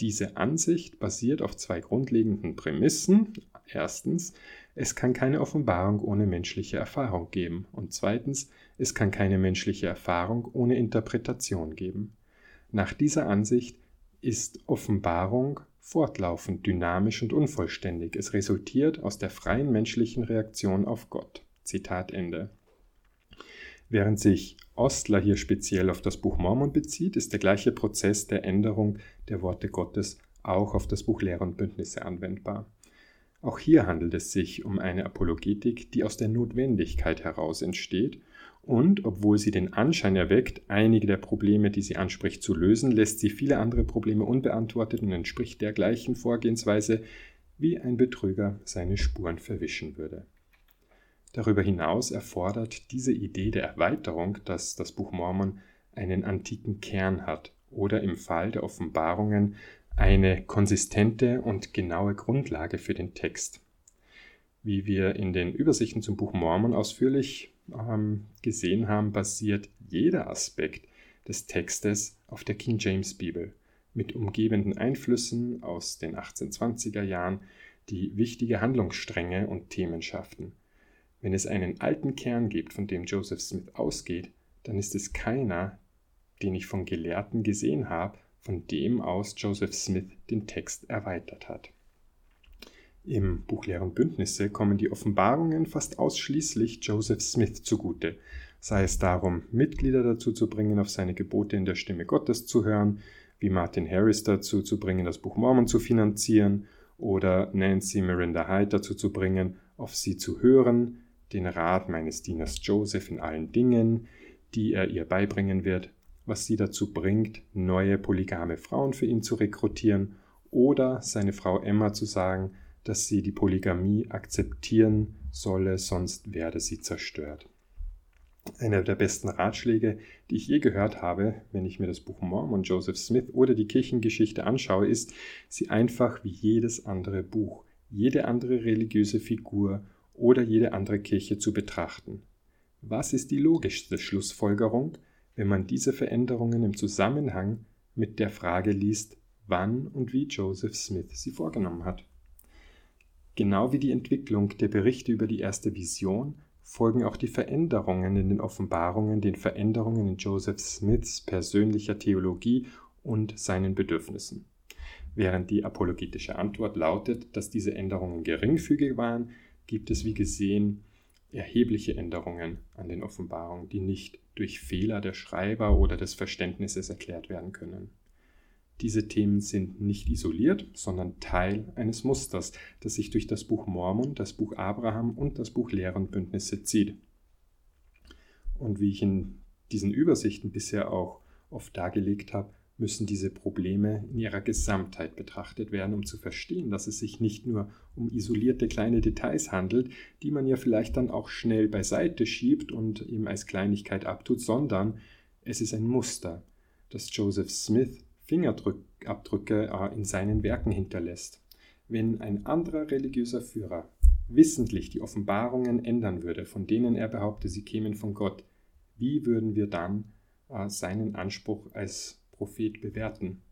Speaker 1: Diese Ansicht basiert auf zwei grundlegenden Prämissen. Erstens, es kann keine Offenbarung ohne menschliche Erfahrung geben. Und zweitens, es kann keine menschliche Erfahrung ohne Interpretation geben. Nach dieser Ansicht ist Offenbarung fortlaufend, dynamisch und unvollständig. Es resultiert aus der freien menschlichen Reaktion auf Gott. Zitat Ende. Während sich Ostler hier speziell auf das Buch Mormon bezieht, ist der gleiche Prozess der Änderung der Worte Gottes auch auf das Buch Lehre und Bündnisse anwendbar. Auch hier handelt es sich um eine Apologetik, die aus der Notwendigkeit heraus entsteht und, obwohl sie den Anschein erweckt, einige der Probleme, die sie anspricht, zu lösen, lässt sie viele andere Probleme unbeantwortet und entspricht der gleichen Vorgehensweise, wie ein Betrüger seine Spuren verwischen würde. Darüber hinaus erfordert diese Idee der Erweiterung, dass das Buch Mormon einen antiken Kern hat oder im Fall der Offenbarungen eine konsistente und genaue Grundlage für den Text. Wie wir in den Übersichten zum Buch Mormon ausführlich ähm, gesehen haben, basiert jeder Aspekt des Textes auf der King James Bibel mit umgebenden Einflüssen aus den 1820er Jahren, die wichtige Handlungsstränge und Themen schafften. Wenn es einen alten Kern gibt, von dem Joseph Smith ausgeht, dann ist es keiner, den ich von Gelehrten gesehen habe, von dem aus Joseph Smith den Text erweitert hat. Im Buch Lehren Bündnisse kommen die Offenbarungen fast ausschließlich Joseph Smith zugute, sei es darum, Mitglieder dazu zu bringen, auf seine Gebote in der Stimme Gottes zu hören, wie Martin Harris dazu zu bringen, das Buch Mormon zu finanzieren, oder Nancy Miranda Hyde dazu zu bringen, auf sie zu hören, den Rat meines Dieners Joseph in allen Dingen, die er ihr beibringen wird, was sie dazu bringt, neue polygame Frauen für ihn zu rekrutieren oder seine Frau Emma zu sagen, dass sie die Polygamie akzeptieren solle, sonst werde sie zerstört. Einer der besten Ratschläge, die ich je gehört habe, wenn ich mir das Buch Mormon Joseph Smith oder die Kirchengeschichte anschaue, ist, sie einfach wie jedes andere Buch, jede andere religiöse Figur oder jede andere Kirche zu betrachten. Was ist die logischste Schlussfolgerung, wenn man diese Veränderungen im Zusammenhang mit der Frage liest, wann und wie Joseph Smith sie vorgenommen hat. Genau wie die Entwicklung der Berichte über die erste Vision folgen auch die Veränderungen in den Offenbarungen den Veränderungen in Joseph Smiths persönlicher Theologie und seinen Bedürfnissen. Während die apologetische Antwort lautet, dass diese Änderungen geringfügig waren, gibt es wie gesehen erhebliche Änderungen an den Offenbarungen, die nicht durch Fehler der Schreiber oder des Verständnisses erklärt werden können. Diese Themen sind nicht isoliert, sondern Teil eines Musters, das sich durch das Buch Mormon, das Buch Abraham und das Buch Lehrenbündnisse zieht. Und wie ich in diesen Übersichten bisher auch oft dargelegt habe, müssen diese Probleme in ihrer Gesamtheit betrachtet werden, um zu verstehen, dass es sich nicht nur um isolierte kleine Details handelt, die man ja vielleicht dann auch schnell beiseite schiebt und ihm als Kleinigkeit abtut, sondern es ist ein Muster, das Joseph Smith Fingerabdrücke äh, in seinen Werken hinterlässt. Wenn ein anderer religiöser Führer wissentlich die Offenbarungen ändern würde, von denen er behauptet, sie kämen von Gott, wie würden wir dann äh, seinen Anspruch als Prophet bewerten.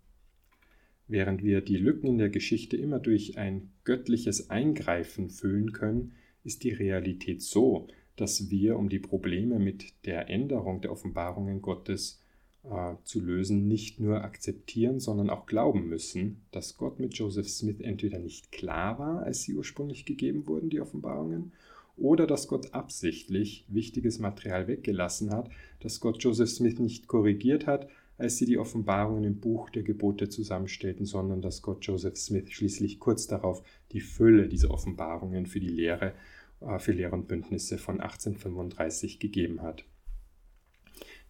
Speaker 1: Während wir die Lücken in der Geschichte immer durch ein göttliches Eingreifen füllen können, ist die Realität so, dass wir um die Probleme mit der Änderung der Offenbarungen Gottes äh, zu lösen, nicht nur akzeptieren, sondern auch glauben müssen, dass Gott mit Joseph Smith entweder nicht klar war, als sie ursprünglich gegeben wurden, die Offenbarungen, oder dass Gott absichtlich wichtiges Material weggelassen hat, dass Gott Joseph Smith nicht korrigiert hat, als sie die Offenbarungen im Buch der Gebote zusammenstellten, sondern dass Gott Joseph Smith schließlich kurz darauf die Fülle dieser Offenbarungen für die Lehre, äh, für Lehre und Bündnisse von 1835 gegeben hat.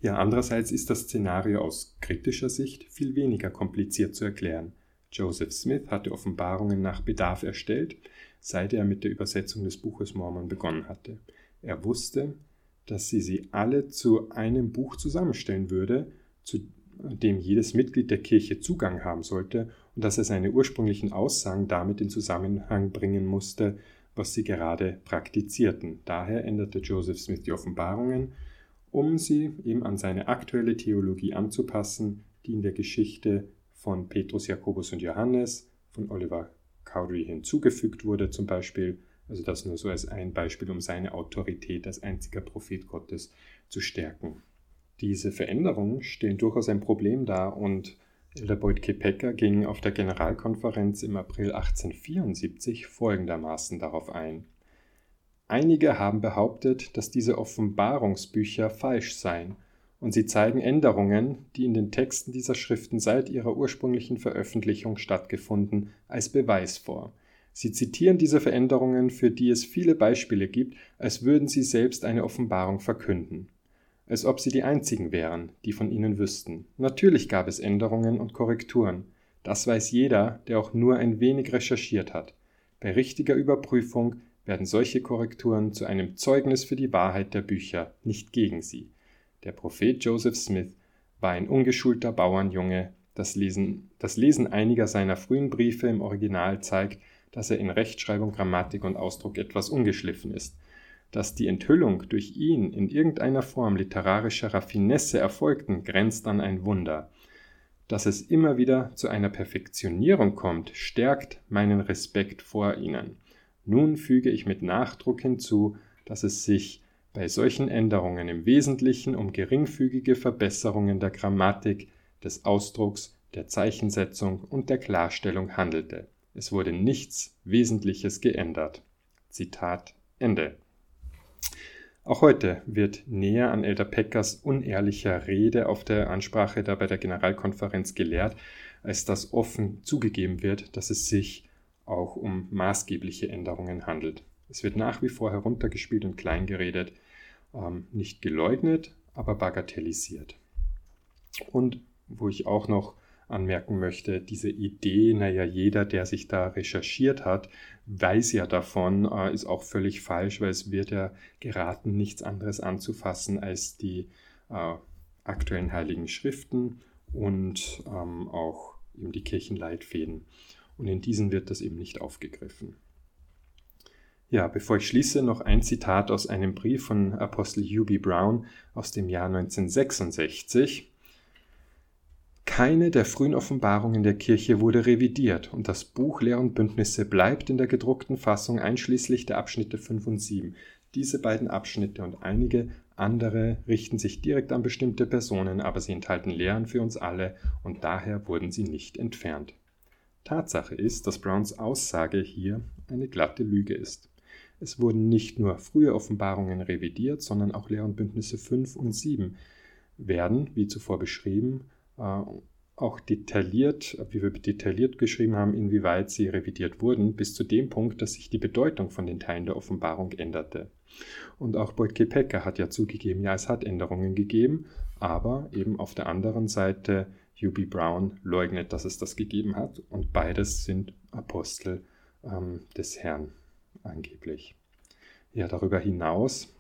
Speaker 1: Ja, andererseits ist das Szenario aus kritischer Sicht viel weniger kompliziert zu erklären. Joseph Smith hatte Offenbarungen nach Bedarf erstellt, seit er mit der Übersetzung des Buches Mormon begonnen hatte. Er wusste, dass sie sie alle zu einem Buch zusammenstellen würde, zu dem jedes Mitglied der Kirche Zugang haben sollte und dass er seine ursprünglichen Aussagen damit in Zusammenhang bringen musste, was sie gerade praktizierten. Daher änderte Joseph Smith die Offenbarungen, um sie eben an seine aktuelle Theologie anzupassen, die in der Geschichte von Petrus, Jakobus und Johannes, von Oliver Cowdery hinzugefügt wurde zum Beispiel. Also das nur so als ein Beispiel, um seine Autorität als einziger Prophet Gottes zu stärken. Diese Veränderungen stellen durchaus ein Problem dar und Elder Boyd Kepecker ging auf der Generalkonferenz im April 1874 folgendermaßen darauf ein. Einige haben behauptet, dass diese Offenbarungsbücher falsch seien und sie zeigen Änderungen, die in den Texten dieser Schriften seit ihrer ursprünglichen Veröffentlichung stattgefunden, als Beweis vor. Sie zitieren diese Veränderungen, für die es viele Beispiele gibt, als würden sie selbst eine Offenbarung verkünden. Als ob sie die einzigen wären, die von ihnen wüssten. Natürlich gab es Änderungen und Korrekturen. Das weiß jeder, der auch nur ein wenig recherchiert hat. Bei richtiger Überprüfung werden solche Korrekturen zu einem Zeugnis für die Wahrheit der Bücher, nicht gegen sie. Der Prophet Joseph Smith war ein ungeschulter Bauernjunge. Das Lesen, das Lesen einiger seiner frühen Briefe im Original zeigt, dass er in Rechtschreibung, Grammatik und Ausdruck etwas ungeschliffen ist. Dass die Enthüllung durch ihn in irgendeiner Form literarischer Raffinesse erfolgten, grenzt an ein Wunder. Dass es immer wieder zu einer Perfektionierung kommt, stärkt meinen Respekt vor ihnen. Nun füge ich mit Nachdruck hinzu, dass es sich bei solchen Änderungen im Wesentlichen um geringfügige Verbesserungen der Grammatik, des Ausdrucks, der Zeichensetzung und der Klarstellung handelte. Es wurde nichts Wesentliches geändert. Zitat Ende. Auch heute wird näher an Elder Peckers unehrlicher Rede auf der Ansprache da bei der Generalkonferenz gelehrt, als dass offen zugegeben wird, dass es sich auch um maßgebliche Änderungen handelt. Es wird nach wie vor heruntergespielt und kleingeredet, ähm, nicht geleugnet, aber bagatellisiert. Und wo ich auch noch anmerken möchte, diese Idee, naja, jeder, der sich da recherchiert hat, weiß ja davon, äh, ist auch völlig falsch, weil es wird ja geraten, nichts anderes anzufassen als die äh, aktuellen heiligen Schriften und ähm, auch eben die Kirchenleitfäden. Und in diesen wird das eben nicht aufgegriffen. Ja, bevor ich schließe, noch ein Zitat aus einem Brief von Apostel B. Brown aus dem Jahr 1966. Keine der frühen Offenbarungen der Kirche wurde revidiert und das Buch Lehr und Bündnisse bleibt in der gedruckten Fassung einschließlich der Abschnitte 5 und 7. Diese beiden Abschnitte und einige andere richten sich direkt an bestimmte Personen, aber sie enthalten Lehren für uns alle und daher wurden sie nicht entfernt. Tatsache ist, dass Browns Aussage hier eine glatte Lüge ist. Es wurden nicht nur frühe Offenbarungen revidiert, sondern auch Lehr- und Bündnisse 5 und 7 werden, wie zuvor beschrieben, auch detailliert, wie wir detailliert geschrieben haben, inwieweit sie revidiert wurden, bis zu dem Punkt, dass sich die Bedeutung von den Teilen der Offenbarung änderte. Und auch Beutke Pecker hat ja zugegeben, ja, es hat Änderungen gegeben, aber eben auf der anderen Seite U.B. Brown leugnet, dass es das gegeben hat und beides sind Apostel ähm, des Herrn angeblich. Ja, darüber hinaus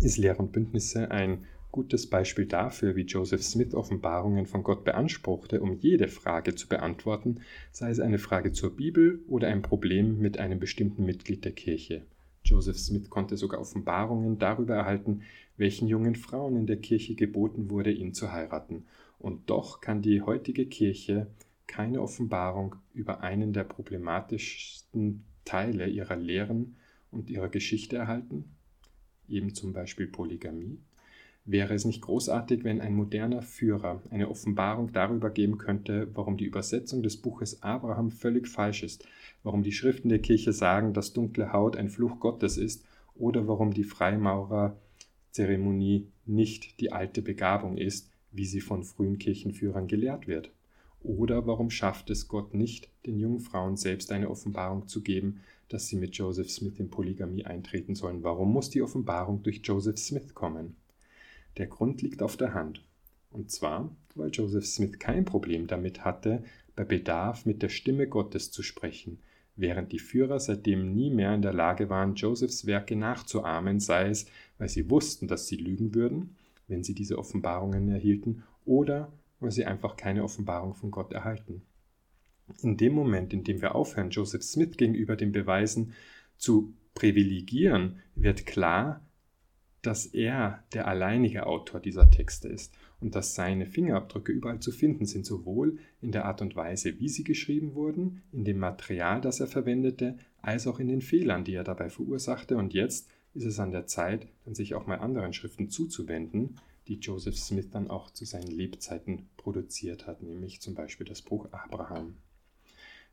Speaker 1: ist Lehre und Bündnisse ein gutes Beispiel dafür, wie Joseph Smith Offenbarungen von Gott beanspruchte, um jede Frage zu beantworten, sei es eine Frage zur Bibel oder ein Problem mit einem bestimmten Mitglied der Kirche. Joseph Smith konnte sogar Offenbarungen darüber erhalten, welchen jungen Frauen in der Kirche geboten wurde, ihn zu heiraten. Und doch kann die heutige Kirche keine Offenbarung über einen der problematischsten Teile ihrer Lehren und ihrer Geschichte erhalten, eben zum Beispiel Polygamie. Wäre es nicht großartig, wenn ein moderner Führer eine Offenbarung darüber geben könnte, warum die Übersetzung des Buches Abraham völlig falsch ist, warum die Schriften der Kirche sagen, dass dunkle Haut ein Fluch Gottes ist oder warum die Freimaurer-Zeremonie nicht die alte Begabung ist, wie sie von frühen Kirchenführern gelehrt wird? Oder warum schafft es Gott nicht, den jungen Frauen selbst eine Offenbarung zu geben, dass sie mit Joseph Smith in Polygamie eintreten sollen? Warum muss die Offenbarung durch Joseph Smith kommen? Der Grund liegt auf der Hand. Und zwar, weil Joseph Smith kein Problem damit hatte, bei Bedarf mit der Stimme Gottes zu sprechen, während die Führer seitdem nie mehr in der Lage waren, Josephs Werke nachzuahmen, sei es, weil sie wussten, dass sie lügen würden, wenn sie diese Offenbarungen erhielten, oder weil sie einfach keine Offenbarung von Gott erhalten. In dem Moment, in dem wir aufhören, Joseph Smith gegenüber den Beweisen zu privilegieren, wird klar, dass er der alleinige Autor dieser Texte ist und dass seine Fingerabdrücke überall zu finden sind, sowohl in der Art und Weise, wie sie geschrieben wurden, in dem Material, das er verwendete, als auch in den Fehlern, die er dabei verursachte. Und jetzt ist es an der Zeit, dann sich auch mal anderen Schriften zuzuwenden, die Joseph Smith dann auch zu seinen Lebzeiten produziert hat, nämlich zum Beispiel das Buch Abraham.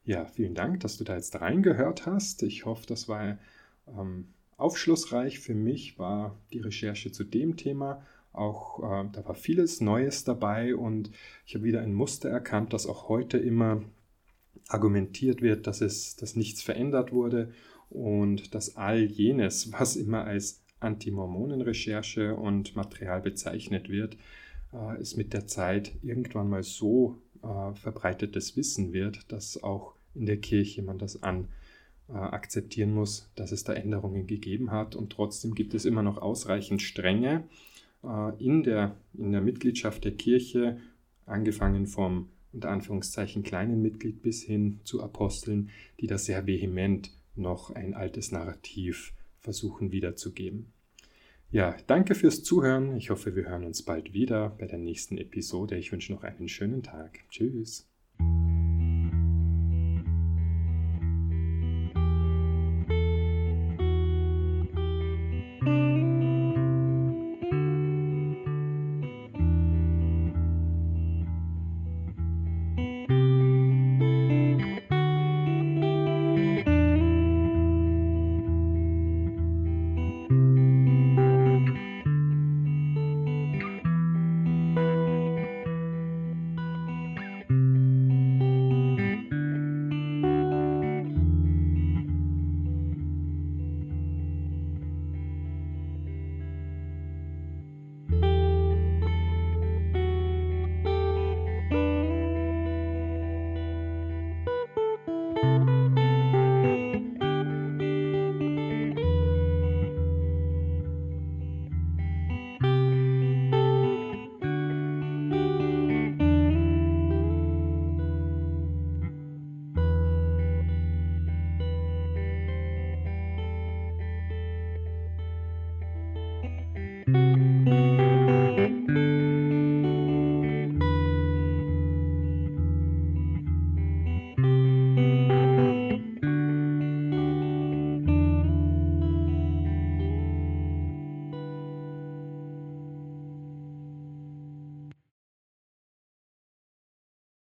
Speaker 1: Ja, vielen Dank, dass du da jetzt reingehört hast. Ich hoffe, das war ähm, Aufschlussreich für mich war die Recherche zu dem Thema. Auch äh, da war vieles Neues dabei und ich habe wieder ein Muster erkannt, dass auch heute immer argumentiert wird, dass es, dass nichts verändert wurde und dass all jenes, was immer als Anti-Mormonen-Recherche und Material bezeichnet wird, äh, es mit der Zeit irgendwann mal so äh, verbreitetes Wissen wird, dass auch in der Kirche man das an äh, akzeptieren muss, dass es da Änderungen gegeben hat und trotzdem gibt es immer noch ausreichend Strenge äh, in, der, in der Mitgliedschaft der Kirche, angefangen vom unter Anführungszeichen kleinen Mitglied bis hin zu Aposteln, die da sehr vehement noch ein altes Narrativ versuchen wiederzugeben. Ja, danke fürs Zuhören. Ich hoffe, wir hören uns bald wieder bei der nächsten Episode. Ich wünsche noch einen schönen Tag. Tschüss.